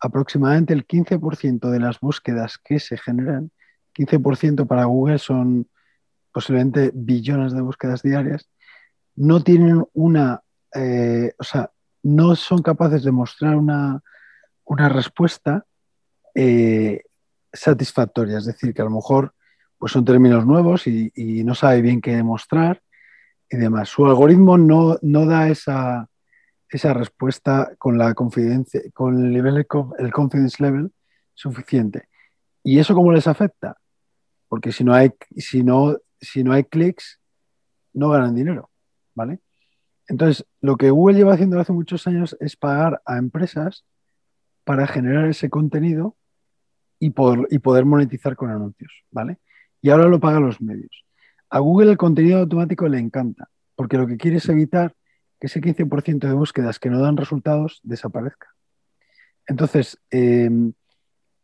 aproximadamente el 15% de las búsquedas que se generan, 15% para Google son posiblemente billones de búsquedas diarias, no tienen una, eh, o sea, no son capaces de mostrar una, respuesta eh, satisfactoria. Es decir, que a lo mejor pues son términos nuevos y, no sabe bien qué demostrar y demás. Su algoritmo no, no da esa, esa respuesta con la confidencia, con el nivel el confidence level suficiente. ¿Y eso cómo les afecta? Porque si no hay, si no, si no hay clics, no ganan dinero, ¿vale? Entonces, lo que Google lleva haciendo hace muchos años es pagar a empresas para generar ese contenido y, y poder monetizar con anuncios, ¿vale? Y ahora lo pagan los medios. A Google el contenido automático le encanta, porque lo que quiere es evitar que ese 15% de búsquedas que no dan resultados desaparezca. Entonces, em,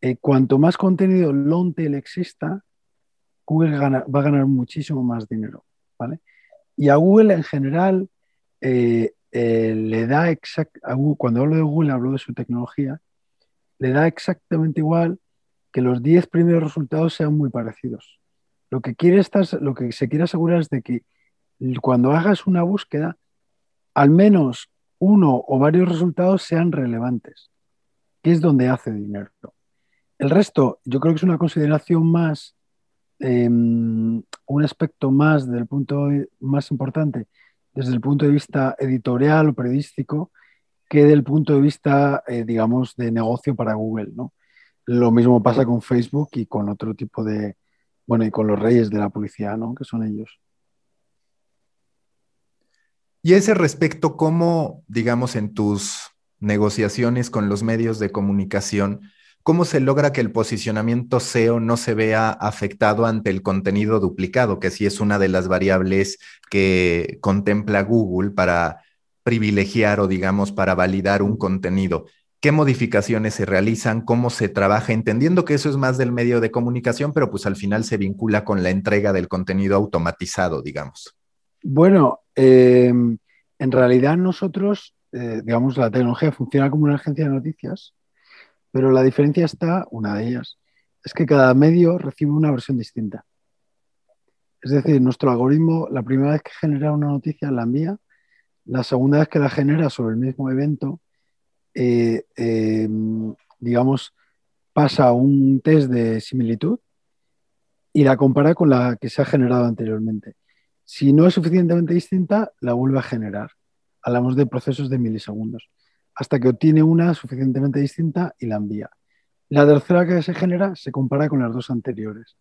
eh, cuanto más contenido long tail exista, Google va a ganar muchísimo más dinero. ¿vale? Y a Google en general eh, eh, le da exactamente, cuando hablo de Google hablo de su tecnología, le da exactamente igual que los 10 primeros resultados sean muy parecidos. Lo que, quiere lo que se quiere asegurar es de que cuando hagas una búsqueda, al menos uno o varios resultados sean relevantes, que es donde hace dinero. El resto, yo creo que es una consideración más, em, un aspecto más del punto más importante desde el punto de vista editorial o periodístico que del punto de vista, eh, digamos, de negocio para Google. ¿no? Lo mismo pasa con Facebook y con otro tipo de, bueno, y con los reyes de la publicidad, ¿no? Que son ellos. Y a ese respecto, ¿cómo, digamos, en tus negociaciones con los medios de comunicación, cómo se logra que el posicionamiento SEO no se vea afectado ante el contenido duplicado, que sí es una de las variables que contempla Google para privilegiar o, digamos, para validar un contenido? Qué modificaciones se realizan, cómo se trabaja, entendiendo que eso es más del medio de comunicación, pero pues al final se vincula con la entrega del contenido automatizado, digamos. Bueno, em, en realidad nosotros, eh, digamos, la tecnología funciona como una agencia de noticias, pero la diferencia está, una de ellas, es que cada medio recibe una versión distinta. Es decir, nuestro algoritmo, la primera vez que genera una noticia la envía, la segunda vez que la genera sobre el mismo evento, eh, em, digamos, pasa un test de similitud y la compara con la que se ha generado anteriormente. Si no es suficientemente distinta, la vuelve a generar. Hablamos de procesos de milisegundos, hasta que obtiene una suficientemente distinta y la envía. La tercera que se genera se compara con las dos anteriores.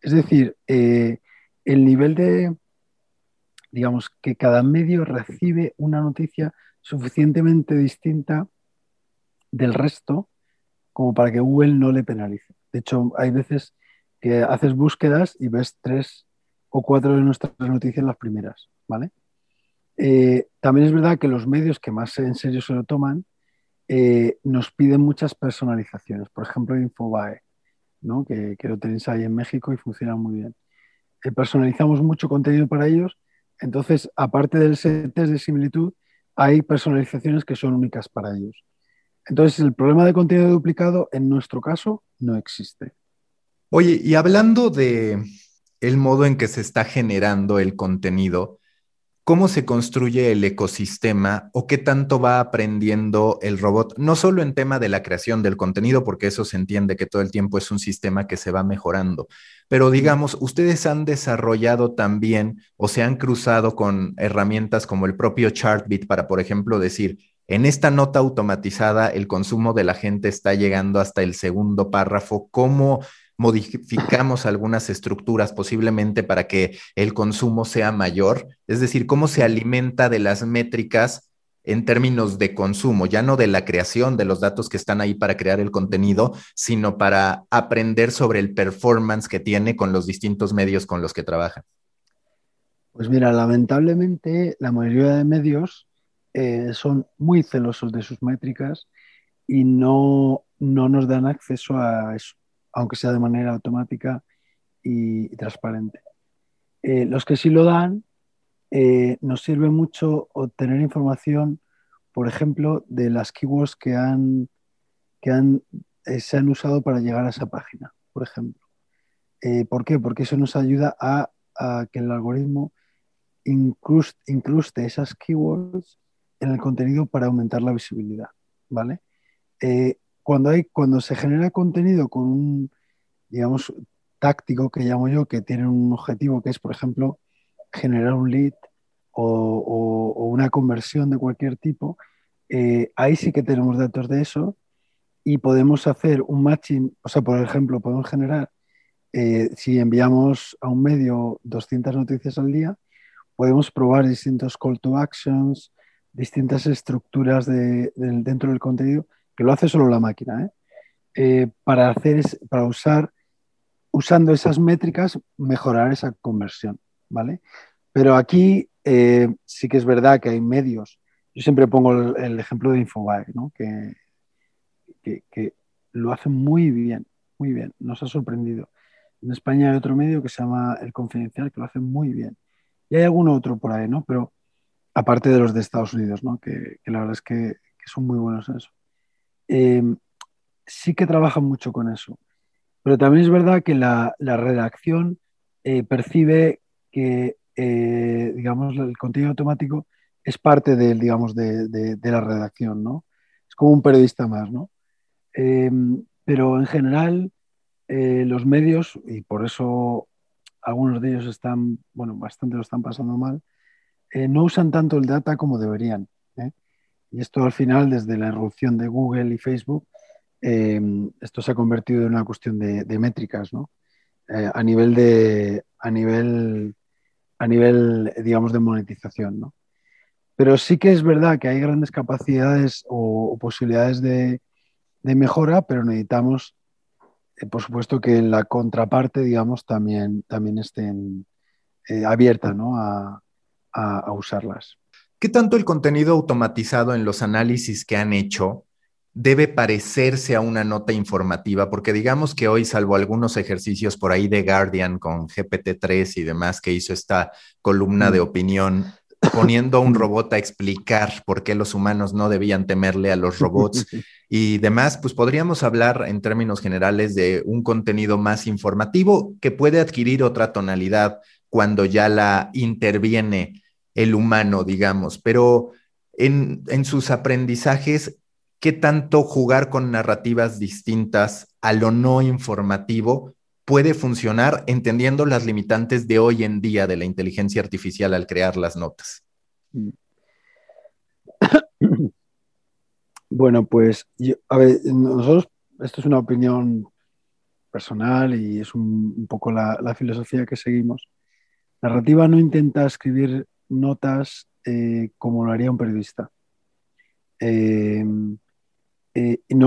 Es decir, eh, el nivel de, digamos, que cada medio recibe una noticia suficientemente distinta del resto como para que Google no le penalice. De hecho, hay veces que haces búsquedas y ves tres o cuatro de nuestras noticias las primeras, ¿vale? Eh, también es verdad que los medios que más en serio se lo toman eh, nos piden muchas personalizaciones. Por ejemplo, Infobae, ¿no? que, que, lo tenéis ahí en México y funciona muy bien. Eh, personalizamos mucho contenido para ellos. Entonces, aparte del test de similitud, hay personalizaciones que son únicas para ellos. Entonces, el problema de contenido duplicado, en nuestro caso, no existe. Oye, y hablando de el modo en que se está generando el contenido, ¿cómo se construye el ecosistema o qué tanto va aprendiendo el robot? No solo en tema de la creación del contenido, porque eso se entiende que todo el tiempo es un sistema que se va mejorando, pero digamos, ustedes han desarrollado también o se han cruzado con herramientas como el propio Chartbeat para, por ejemplo, decir, en esta nota automatizada el consumo de la gente está llegando hasta el segundo párrafo. ¿Cómo modificamos algunas estructuras posiblemente para que el consumo sea mayor? Es decir, ¿cómo se alimenta de las métricas en términos de consumo, ya no de la creación de los datos que están ahí para crear el contenido, sino para aprender sobre el performance que tiene con los distintos medios con los que trabaja? Pues mira, lamentablemente la mayoría de medios eh, son muy celosos de sus métricas y no, no nos dan acceso a eso aunque sea de manera automática y, transparente. Eh, los que sí lo dan, eh, nos sirve mucho obtener información, por ejemplo, de las keywords que, han, que han, se han usado para llegar a esa página, por ejemplo. ¿Por qué? Porque eso nos ayuda a, que el algoritmo incruste, esas keywords en el contenido para aumentar la visibilidad, ¿vale? cuando, hay, cuando se genera contenido con un, digamos, táctico que llamo yo, que tiene un objetivo que es, por ejemplo, generar un lead o, una conversión de cualquier tipo, eh, ahí sí que tenemos datos de eso y podemos hacer un matching, o sea, por ejemplo, podemos generar, eh, si enviamos a un medio 200 noticias al día, podemos probar distintos call to actions, distintas estructuras dentro del contenido que lo hace solo la máquina, ¿eh? Eh, para, hacer para usar, usando esas métricas, mejorar esa conversión, ¿vale? Pero aquí eh, sí que es verdad que hay medios. Yo siempre pongo el, ejemplo de Infobae, ¿no? que, que, lo hace muy bien, muy bien, nos ha sorprendido. En España hay otro medio que se llama El Confidencial, que lo hace muy bien. Y hay algún otro por ahí, ¿no? Pero aparte de los de Estados Unidos, ¿no? Que, la verdad es que, son muy buenos en eso. Eh, sí que trabajan mucho con eso. Pero también es verdad que la, redacción eh, percibe que, eh, digamos, el contenido automático es parte del, digamos, de, la redacción, ¿no? Es como un periodista más, ¿no? pero en general, los medios, y por eso algunos de ellos están, bueno, bastante lo están pasando mal, no usan tanto el data como deberían. Y esto al final, desde la irrupción de Google y Facebook, eh, esto se ha convertido en una cuestión de, métricas, ¿no? Eh, a nivel de, a nivel, a nivel, digamos, de monetización, ¿no? Pero sí que es verdad que hay grandes capacidades o, posibilidades de, mejora, pero necesitamos, eh, por supuesto, que la contraparte, digamos, también, también estén abierta ¿no? a, a usarlas. ¿Qué tanto el contenido automatizado en los análisis que han hecho debe parecerse a una nota informativa? Porque digamos que hoy, salvo algunos ejercicios por ahí de Guardian con GPT-3 y demás que hizo esta columna de mm. opinión, poniendo a un robot a explicar por qué los humanos no debían temerle a los robots (laughs) y demás, pues podríamos hablar en términos generales de un contenido más informativo que puede adquirir otra tonalidad cuando ya la interviene el humano, digamos, pero en, sus aprendizajes, ¿qué tanto jugar con narrativas distintas a lo no informativo puede funcionar entendiendo las limitantes de hoy en día de la inteligencia artificial al crear las notas? (coughs) Bueno, pues, a ver, nosotros, esto es una opinión personal y es un, poco la, la, filosofía que seguimos. Narrativa no intenta escribir notas como lo haría un periodista. no,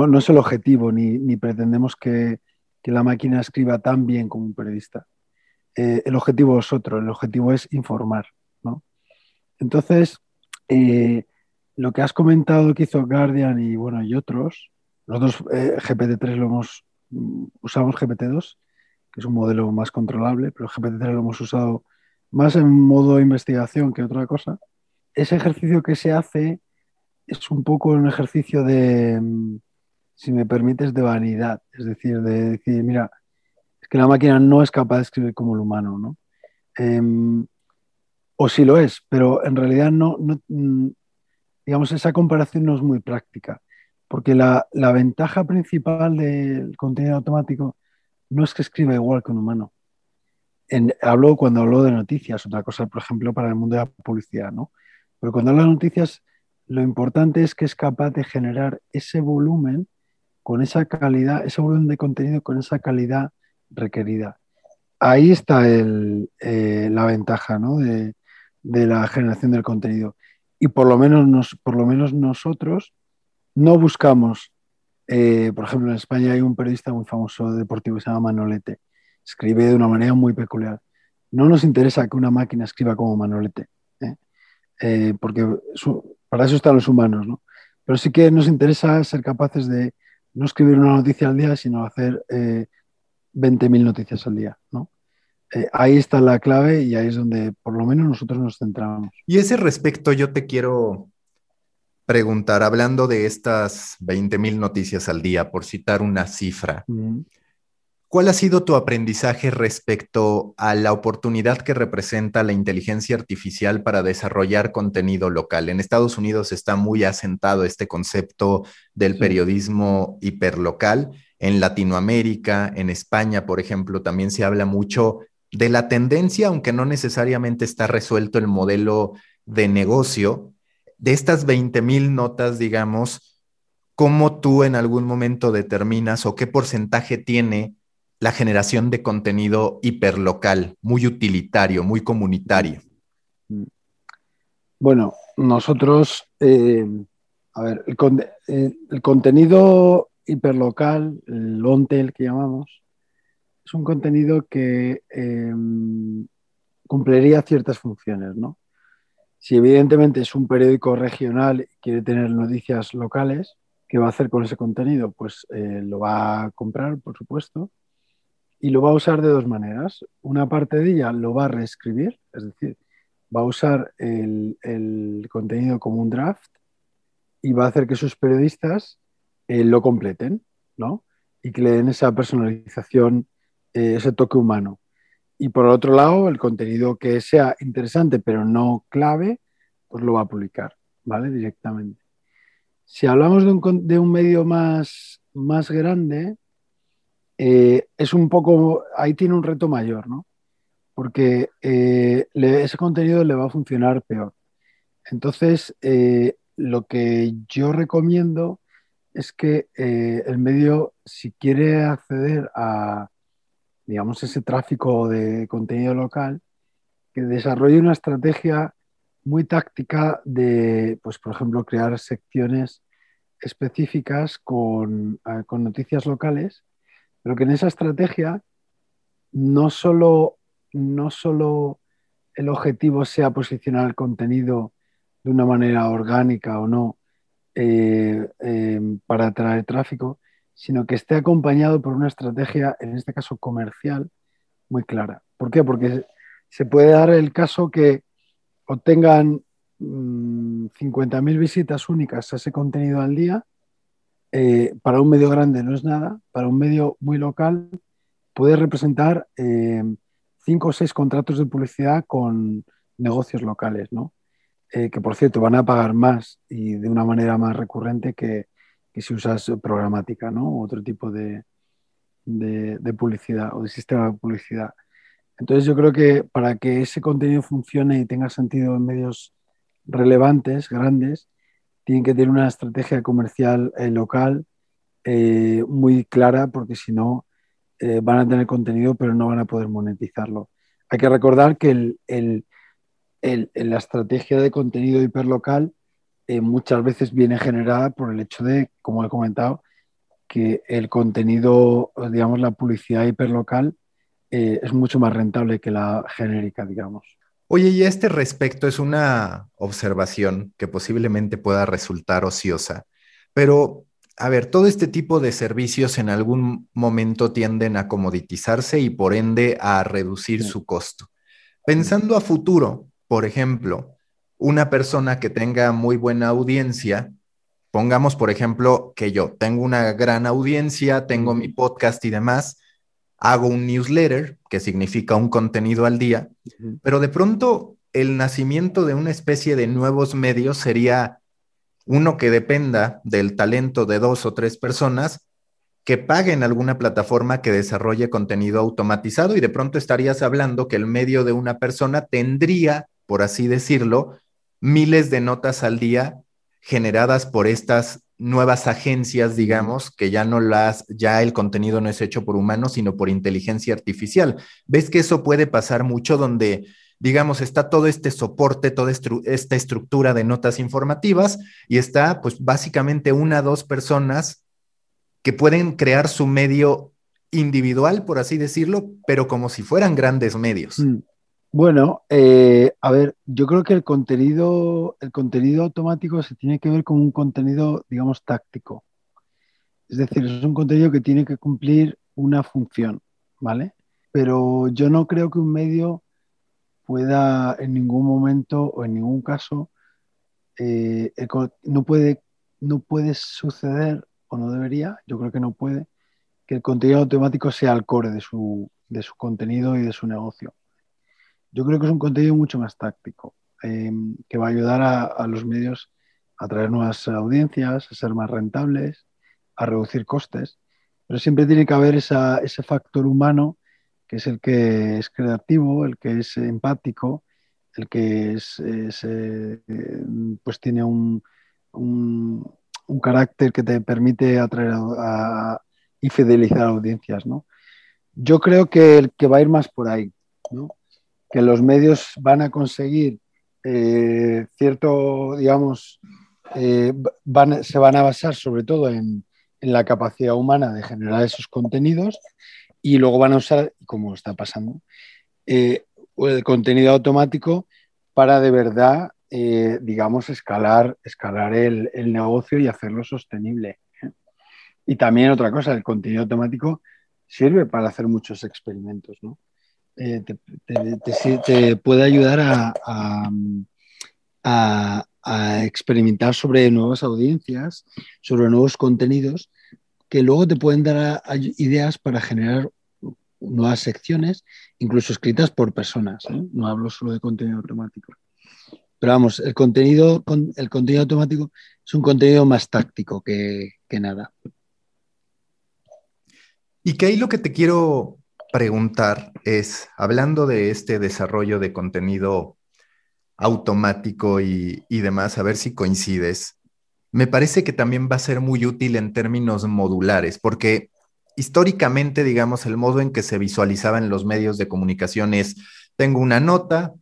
no, es el objetivo, ni, pretendemos que, la máquina escriba tan bien como un periodista. el objetivo es otro, el objetivo es informar. ¿no? Entonces, lo que has comentado que hizo Guardian y, bueno, y otros, nosotros eh, GPT-3 lo hemos, mm, usamos GPT-2, que es un modelo más controlable, pero GPT-3 lo hemos usado más en modo investigación que otra cosa. Ese ejercicio que se hace es un poco un ejercicio de, mm, si me permites, de vanidad. Es decir, de decir, mira, es que la máquina no es capaz de escribir como el humano, ¿no? Em, o sí lo es, pero en realidad no, no, mm, digamos, esa comparación no es muy práctica, porque la, ventaja principal del contenido automático no es que escriba igual que un humano. En, hablo cuando hablo de noticias, otra cosa, por ejemplo, para el mundo de la publicidad, ¿no? Pero cuando hablo de noticias, lo importante es que es capaz de generar ese volumen con esa calidad, ese volumen de contenido con esa calidad requerida. Ahí está eh, la ventaja ¿no? de, de, la generación del contenido y por lo menos, por lo menos nosotros no buscamos, eh, por ejemplo, en España hay un periodista muy famoso deportivo que se llama Manolete, escribe de una manera muy peculiar. No nos interesa que una máquina escriba como Manolete, ¿eh? Eh, porque para eso están los humanos, ¿no? Pero sí que nos interesa ser capaces de no escribir una noticia al día, sino hacer 20.000 noticias al día, ¿no? Eh, ahí está la clave y ahí es donde por lo menos nosotros nos centramos. Y ese respecto yo te quiero preguntar, hablando de estas 20 mil noticias al día, por citar una cifra, ¿cuál ha sido tu aprendizaje respecto a la oportunidad que representa la inteligencia artificial para desarrollar contenido local? En Estados Unidos está muy asentado este concepto del periodismo hiperlocal. En Latinoamérica, en España, por ejemplo, también se habla mucho de la tendencia, aunque no necesariamente está resuelto el modelo de negocio, de estas 20 mil notas, digamos, ¿cómo tú en algún momento determinas o qué porcentaje tiene la generación de contenido hiperlocal, muy utilitario, muy comunitario? Bueno, nosotros, eh, a ver, el, eh, el, contenido hiperlocal, el long tail que llamamos, es un contenido que em, cumpliría ciertas funciones, ¿no? Si evidentemente es un periódico regional y quiere tener noticias locales, ¿qué va a hacer con ese contenido? Pues eh, lo va a comprar, por supuesto, y lo va a usar de dos maneras. Una parte de ella lo va a reescribir, es decir, va a usar el, contenido como un draft y va a hacer que sus periodistas eh, lo completen, ¿no? Y que le den esa personalización eh, ese toque humano. Y por otro lado, el contenido que sea interesante pero no clave, pues lo va a publicar, ¿vale? Directamente. Si hablamos de un, de un medio más, más grande, eh, es un poco, ahí tiene un reto mayor, ¿no? Porque eh, ese contenido le va a funcionar peor. Entonces, lo que yo recomiendo es que el medio, si quiere acceder a, digamos, ese tráfico de contenido local, que desarrolle una estrategia muy táctica de, pues, por ejemplo, crear secciones específicas con, eh, con noticias locales, pero que en esa estrategia no solo, no solo el objetivo sea posicionar el contenido de una manera orgánica o no eh, eh, para atraer tráfico, sino que esté acompañado por una estrategia, en este caso comercial, muy clara. ¿Por qué? Porque se puede dar el caso que obtengan 50.000 mm, visitas únicas a ese contenido al día. Eh, para un medio grande no es nada, para un medio muy local puede representar eh, cinco o seis contratos de publicidad con negocios locales, ¿no? Eh, que por cierto van a pagar más y de una manera más recurrente que, si usas programática, ¿no? otro tipo de, de, publicidad o de sistema de publicidad. Entonces yo creo que para que ese contenido funcione y tenga sentido en medios relevantes, grandes, tienen que tener una estrategia comercial eh, local eh, muy clara porque si no eh, van a tener contenido pero no van a poder monetizarlo. Hay que recordar que la estrategia de contenido hiperlocal muchas veces viene generada por el hecho de, como he comentado, que el contenido, digamos, la publicidad hiperlocal es mucho más rentable que la genérica, digamos. Oye, y a este respecto es una observación que posiblemente pueda resultar ociosa, pero a ver, todo este tipo de servicios en algún momento tienden a comoditizarse y por ende a reducir su costo. Pensando a futuro, por ejemplo, una persona que tenga muy buena audiencia, pongamos por ejemplo que yo tengo una gran audiencia, tengo mi podcast y demás, hago un newsletter, que significa un contenido al día, pero de pronto el nacimiento de una especie de nuevos medios sería uno que dependa del talento de dos o tres personas que paguen alguna plataforma que desarrolle contenido automatizado y de pronto estarías hablando que el medio de una persona tendría, por así decirlo, miles de notas al día generadas por estas nuevas agencias, digamos, que ya no las, ya el contenido no es hecho por humanos, sino por inteligencia artificial. ¿Ves que eso puede pasar mucho donde digamos, está todo este soporte, toda esta estructura de notas informativas y está, pues, básicamente una, dos personas que pueden crear su medio individual, por así decirlo, pero como si fueran grandes medios. Mm. Bueno, eh, a ver, yo creo que el contenido, el contenido automático se tiene que ver con un contenido, digamos, táctico. Es decir, es un contenido que tiene que cumplir una función, ¿vale? Pero yo no creo que un medio pueda en ningún momento o en ningún caso, eh, no, puede, no puede suceder o no debería, yo creo que no puede, que el contenido automático sea el core de su, de su contenido y de su negocio. Yo creo que es un contenido mucho más táctico, em, que va a ayudar a, los medios a traer nuevas audiencias, a ser más rentables, a reducir costes, pero siempre tiene que haber ese factor humano que es el que es creativo, el que es empático, el que eh, pues tiene un, carácter que te permite atraer y fidelizar audiencias. ¿no? Yo creo que, el que va a ir más por ahí, que los medios van a conseguir eh, cierto, digamos, eh, se van a basar sobre todo en, la capacidad humana de generar esos contenidos y luego van a usar, como está pasando, eh, el contenido automático para de verdad, digamos, escalar, escalar el, negocio y hacerlo sostenible. Y también otra cosa, el contenido automático sirve para hacer muchos experimentos, ¿no? Te, puede ayudar a, a, experimentar sobre nuevas audiencias, sobre nuevos contenidos que luego te pueden dar ideas para generar nuevas secciones, incluso escritas por personas. ¿eh? No hablo solo de contenido automático. Pero vamos, el contenido, el contenido automático es un contenido más táctico que, nada. Y que ahí lo que te quiero preguntar es, hablando de este desarrollo de contenido automático y, y demás, a ver si coincides me parece que también va a ser muy útil en términos modulares, porque históricamente, digamos, el modo en que se visualizaba en los medios de comunicación es, tengo una nota,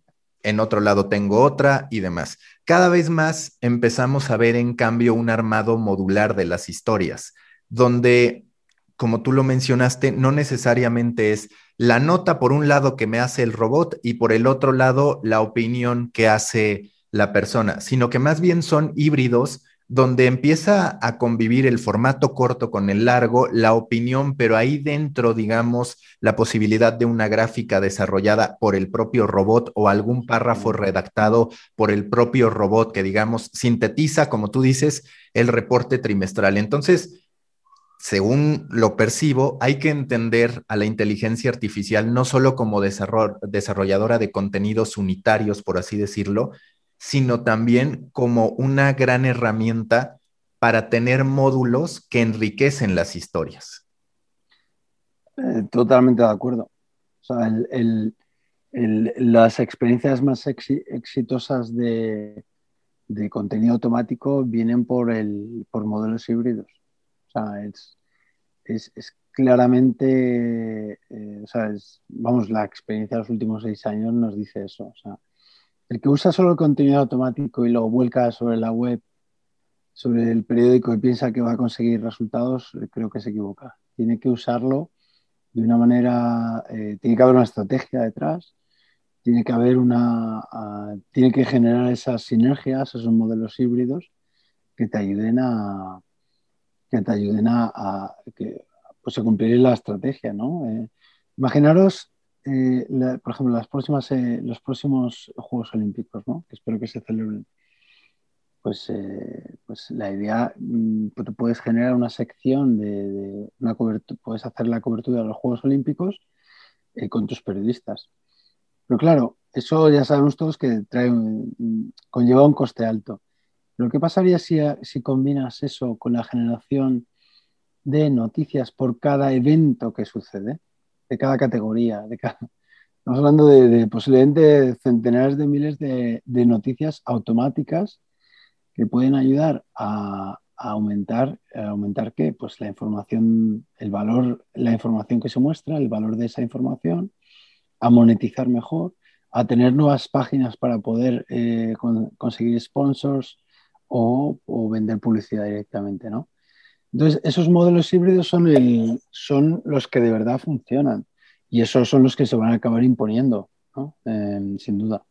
en otro lado tengo otra y demás. Cada vez más empezamos a ver, en cambio, un armado modular de las historias, donde, como tú lo mencionaste, no necesariamente es la nota por un lado que me hace el robot y por el otro lado la opinión que hace la persona, sino que más bien son híbridos donde empieza a convivir el formato corto con el largo, la opinión, pero ahí dentro, digamos, la posibilidad de una gráfica desarrollada por el propio robot o algún párrafo redactado por el propio robot que, digamos, sintetiza, como tú dices, el reporte trimestral. Entonces, según lo percibo, hay que entender a la inteligencia artificial no solo como desarrolladora de contenidos unitarios, por así decirlo, sino también como una gran herramienta para tener módulos que enriquecen las historias. Eh, totalmente de acuerdo. las experiencias más exitosas de, contenido automático vienen por, modelos híbridos. Es, claramente, eh, vamos, la experiencia de los últimos seis años nos dice eso. el que usa solo el contenido automático y lo vuelca sobre la web, sobre el periódico y piensa que va a conseguir resultados, creo que se equivoca. Tiene que usarlo de una manera, eh, tiene que haber una estrategia detrás, tiene que haber una, tiene que generar esas sinergias, esos modelos híbridos que te ayuden a, que te ayuden a, que, pues a cumplir la estrategia, ¿no? Eh, imaginaros, eh, por ejemplo, las próximas, los próximos Juegos Olímpicos, ¿no? Que espero que se celebren. Pues, pues la idea, mm, pues puedes generar una sección de, una cobertura, puedes hacer la cobertura de los Juegos Olímpicos con tus periodistas pero claro, eso ya sabemos todos que trae conlleva un coste alto. Pero ¿qué pasaría si, si combinas eso con la generación de noticias por cada evento que sucede, de cada categoría? De cada... (laughs) Estamos hablando de, posiblemente centenares de miles de, noticias automáticas que pueden ayudar a, aumentar, a aumentar qué? Pues la información, el valor, la información que se muestra, el valor de esa información a monetizar mejor, a tener nuevas páginas para poder eh, conseguir sponsors o, vender publicidad directamente, ¿no? Entonces, esos modelos híbridos son, el, son los que de verdad funcionan y esos son los que se van a acabar imponiendo, ¿no? Em, sin duda.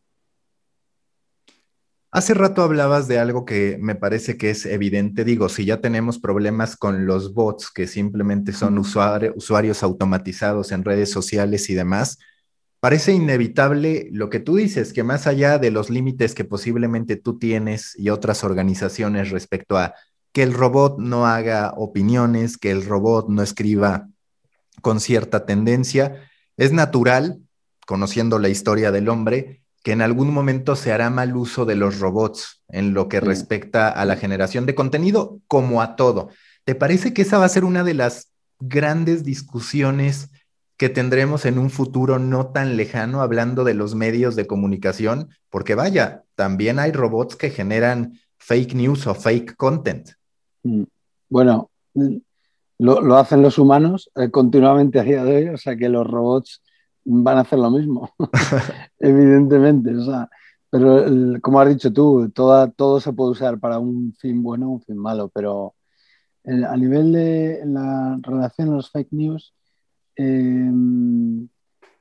Hace rato hablabas de algo que me parece que es evidente. Digo, si ya tenemos problemas con los bots, que simplemente son usuarios automatizados en redes sociales y demás, parece inevitable lo que tú dices, que más allá de los límites que posiblemente tú tienes y otras organizaciones respecto a que el robot no haga opiniones, que el robot no escriba con cierta tendencia, es natural, conociendo la historia del hombre, que en algún momento se hará mal uso de los robots en lo que respecta a la generación de contenido, como a todo. ¿Te parece que esa va a ser una de las grandes discusiones que tendremos en un futuro no tan lejano hablando de los medios de comunicación, porque vaya, también hay robots que generan fake news o fake content. Mm. Bueno, lo, hacen los humanos eh, continuamente a día de hoy, o sea que los robots van a hacer lo mismo, (laughs) (laughs) evidentemente. O sea, pero como has dicho tú, todo se puede usar para un fin bueno o un fin malo, pero a nivel de la relación a los fake news, Em,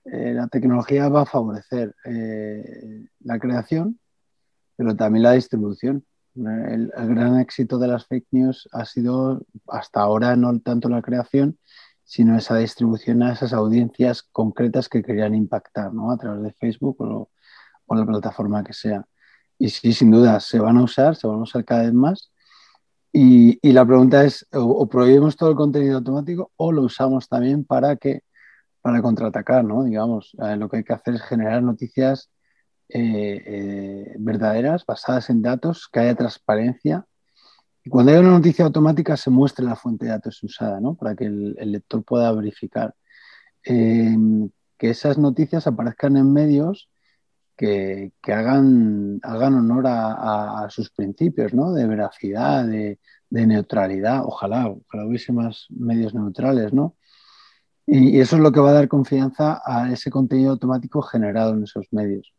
eh, la tecnología va a favorecer eh, la creación, pero también la distribución. El, gran éxito de las fake news ha sido hasta ahora no tanto la creación, sino esa distribución a esas audiencias concretas que querían impactar ¿no? a través de Facebook o, o, la plataforma que sea. Y sí, sin duda, se van a usar, se van a usar cada vez más y, la pregunta es, o, prohibimos todo el contenido automático o lo usamos también para que para contraatacar, ¿no? Digamos, eh, lo que hay que hacer es generar noticias eh, eh, verdaderas, basadas en datos, que haya transparencia. Y cuando haya una noticia automática se muestre la fuente de datos usada, ¿no? Para que el, lector pueda verificar. que esas noticias aparezcan en medios que, hagan, hagan honor a, sus principios, ¿no? De veracidad, de, neutralidad. Ojalá, ojalá hubiese más medios neutrales, ¿no? Y, eso es lo que va a dar confianza a ese contenido automático generado en esos medios.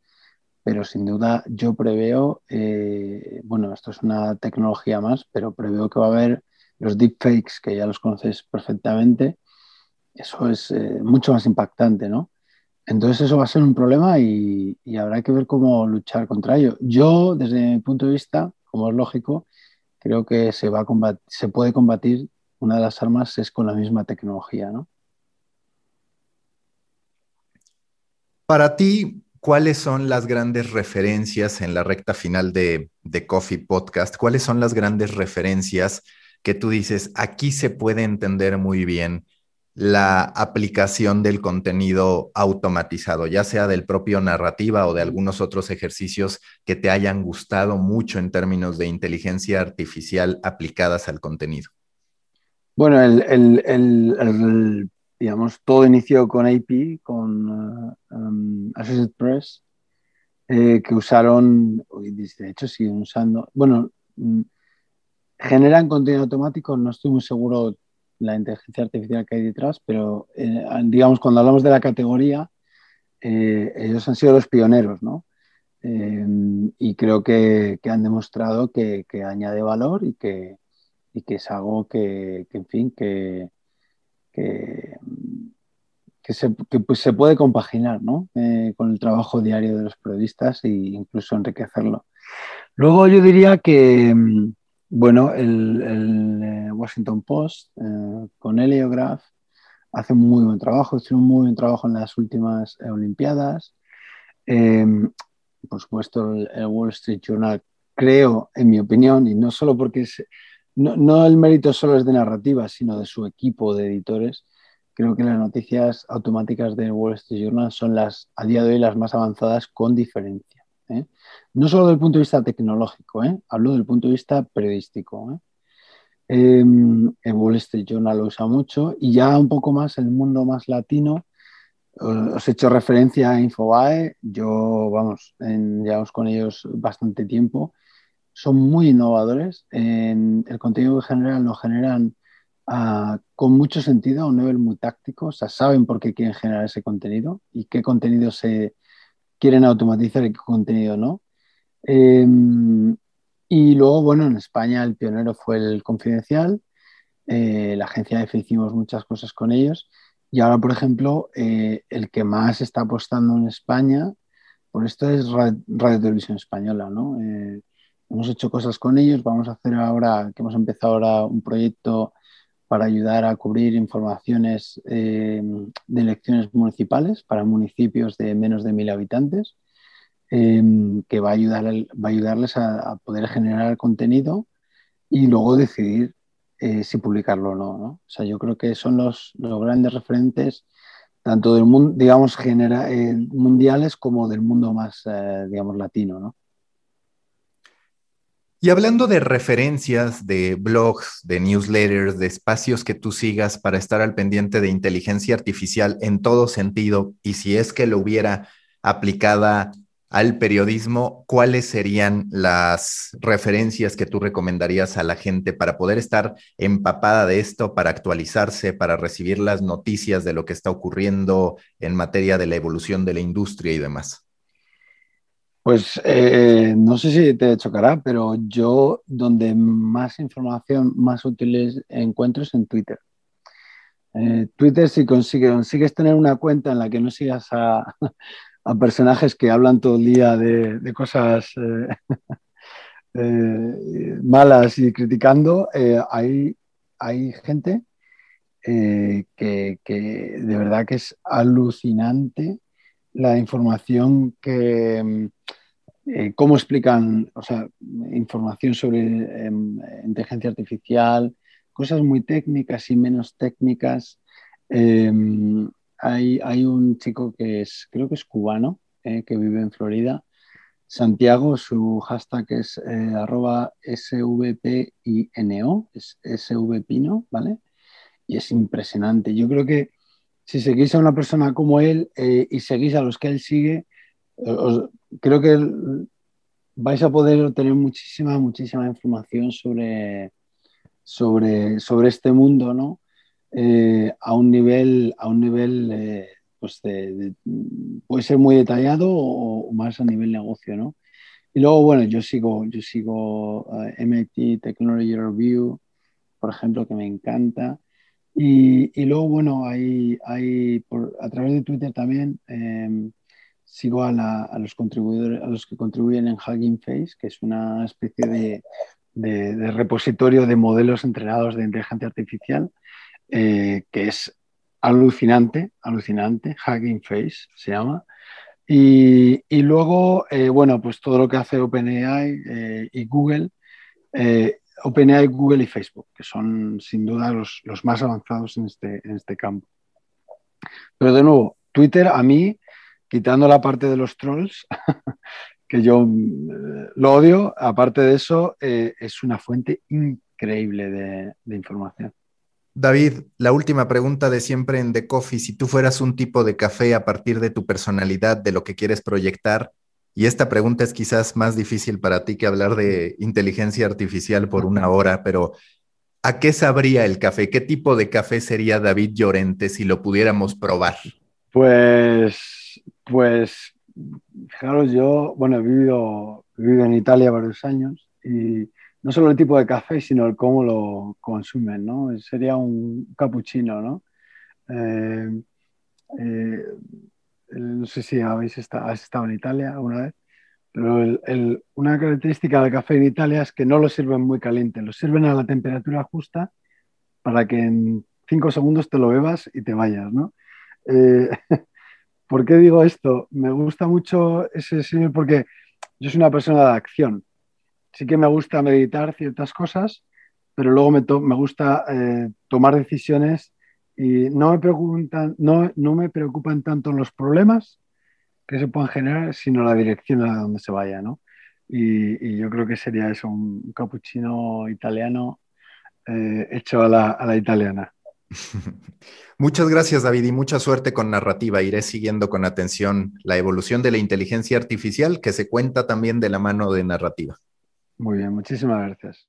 Pero sin duda yo preveo, eh, bueno, esto es una tecnología más, pero preveo que va a haber los deepfakes, que ya los conoces perfectamente. Eso es eh, mucho más impactante, ¿no? Entonces eso va a ser un problema y, habrá que ver cómo luchar contra ello. Yo, desde mi punto de vista, como es lógico, creo que se, va se puede combatir, una de las armas es con la misma tecnología, ¿no? Para ti, ¿cuáles son las grandes referencias en la recta final de, de Coffee Podcast? ¿Cuáles son las grandes referencias que tú dices, aquí se puede entender muy bien la aplicación del contenido automatizado, ya sea del propio narrativa o de algunos otros ejercicios que te hayan gustado mucho en términos de inteligencia artificial aplicadas al contenido? Bueno, el, digamos, todo inició con AP, con uh, um, Associated Press, eh, que usaron, de hecho siguen usando, bueno, mm, generan contenido automático, no estoy muy seguro la inteligencia artificial que hay detrás, pero eh, digamos, cuando hablamos de la categoría, eh, ellos han sido los pioneros, ¿no? Em, y creo que, han demostrado que, añade valor y que, que es algo que, en fin, que, se, pues se, puede compaginar eh, con el trabajo diario de los periodistas e incluso enriquecerlo. Luego yo diría que, bueno, el, eh, Washington Post eh, con Heliograph hace un muy buen trabajo, hizo un muy buen trabajo en las últimas Olimpiadas. Em, por supuesto, el, Wall Street Journal, creo, en mi opinión, y no solo porque es, no, el mérito solo es de narrativa, sino de su equipo de editores, creo que las noticias automáticas del Wall Street Journal son las, a día de hoy, las más avanzadas con diferencia. ¿Eh? No solo desde el punto de vista tecnológico, ¿eh? hablo del punto de vista periodístico. ¿eh? Em, Wall Street Journal lo usa mucho y ya un poco más el mundo más latino os he hecho referencia a Infobae, yo, vamos, llevamos con ellos bastante tiempo. Son muy innovadores. En el contenido que generan lo generan ah, con mucho sentido, a un nivel muy táctico. O sea, saben por qué quieren generar ese contenido y qué contenido se quieren automatizar qué contenido no. Em, y luego, bueno, en España el pionero fue el Confidencial. Eh, la agencia EFE hicimos muchas cosas con ellos y ahora, por ejemplo, eh, el que más está apostando en España por esto es Radio, Televisión Española, ¿no? Eh, hemos hecho cosas con ellos, vamos a hacer ahora, que hemos empezado ahora un proyecto para ayudar a cubrir informaciones eh, de elecciones municipales para municipios de menos de mil habitantes, que va a, ayudar, va a ayudarles a, poder generar contenido y luego decidir eh, si publicarlo o no, O sea, yo creo que son los, los grandes referentes tanto del mundo, digamos, genera, eh, mundiales como del mundo más, eh, digamos, latino, ¿no? Y hablando de referencias, de blogs, de newsletters, de espacios que tú sigas para estar al pendiente de inteligencia artificial en todo sentido, y si es que lo hubiera aplicada al periodismo, ¿cuáles serían las referencias que tú recomendarías a la gente para poder estar empapada de esto, para actualizarse, para recibir las noticias de lo que está ocurriendo en materia de la evolución de la industria y demás? Pues eh, no sé si te chocará, pero yo donde más información más útil encuentro es en Twitter. Eh, Twitter, si consigues tener una cuenta en la que no sigas a, (laughs) personajes que hablan todo el día de, cosas (laughs) eh, malas y criticando, hay, hay, gente que, de verdad que es alucinante la información que, cómo explican, o sea, información sobre em, inteligencia artificial, cosas muy técnicas y menos técnicas. Em, hay, un chico que es, creo que es cubano, eh, que vive en Florida. Santiago, su hashtag es eh, arroba SVPINO, es SVPino, ¿vale? Y es impresionante. Yo creo que si seguís a una persona como él eh, y seguís a los que él sigue, creo que vais a poder obtener muchísima, muchísima información sobre, sobre, sobre este mundo, ¿no? Eh, a un nivel, a un nivel eh, pues puede ser muy detallado o, más a nivel negocio, ¿no? Y luego, bueno, yo sigo, yo sigo eh, MIT Technology Review, por ejemplo, que me encanta. Y, luego, bueno, hay, hay a través de Twitter también em, sigo a, a, los contribuidores, a los que contribuyen en Hugging Face, que es una especie de, repositorio de modelos entrenados de inteligencia artificial eh, que es alucinante, alucinante, Hugging Face se llama. Y, y luego, eh, bueno, pues todo lo que hace OpenAI eh, y Google, OpenAI, Google y Facebook, que son sin duda los, los, más avanzados en este, en este campo. Pero de nuevo, Twitter a mí, quitando la parte de los trolls, (laughs) que yo lo odio, aparte de eso, es una fuente increíble de, de información. David, la última pregunta de siempre en The Coffee, si tú fueras un tipo de café a partir de tu personalidad, de lo que quieres proyectar, y esta pregunta es quizás más difícil para ti que hablar de inteligencia artificial por una hora, pero ¿a qué sabría el café? ¿Qué tipo de café sería David Llorente si lo pudiéramos probar? Pues, pues fijaros, yo, bueno, he vivido, he vivido en Italia varios años y no solo el tipo de café, sino el cómo lo consumen, ¿no? Sería un cappuccino, ¿no? Eh, eh, no sé si habéis estado, has estado en Italia alguna vez, pero una característica del café en Italia es que no lo sirven muy caliente, lo sirven a la temperatura justa para que en cinco segundos te lo bebas y te vayas, ¿no? Eh, (laughs) ¿Por qué digo esto? Me gusta mucho ese señor porque yo soy una persona de acción. Sí que me gusta meditar ciertas cosas, pero luego me, me gusta eh, tomar decisiones y no me, preocupan, no, no me preocupan tanto los problemas que se puedan generar, sino la dirección a donde se vaya, ¿no? Y, yo creo que sería eso, un cappuccino italiano eh, hecho a la, a la italiana. (laughs) Muchas gracias, David, y mucha suerte con narrativa. Iré siguiendo con atención la evolución de la inteligencia artificial que se cuenta también de la mano de narrativa. Muy bien, muchísimas gracias.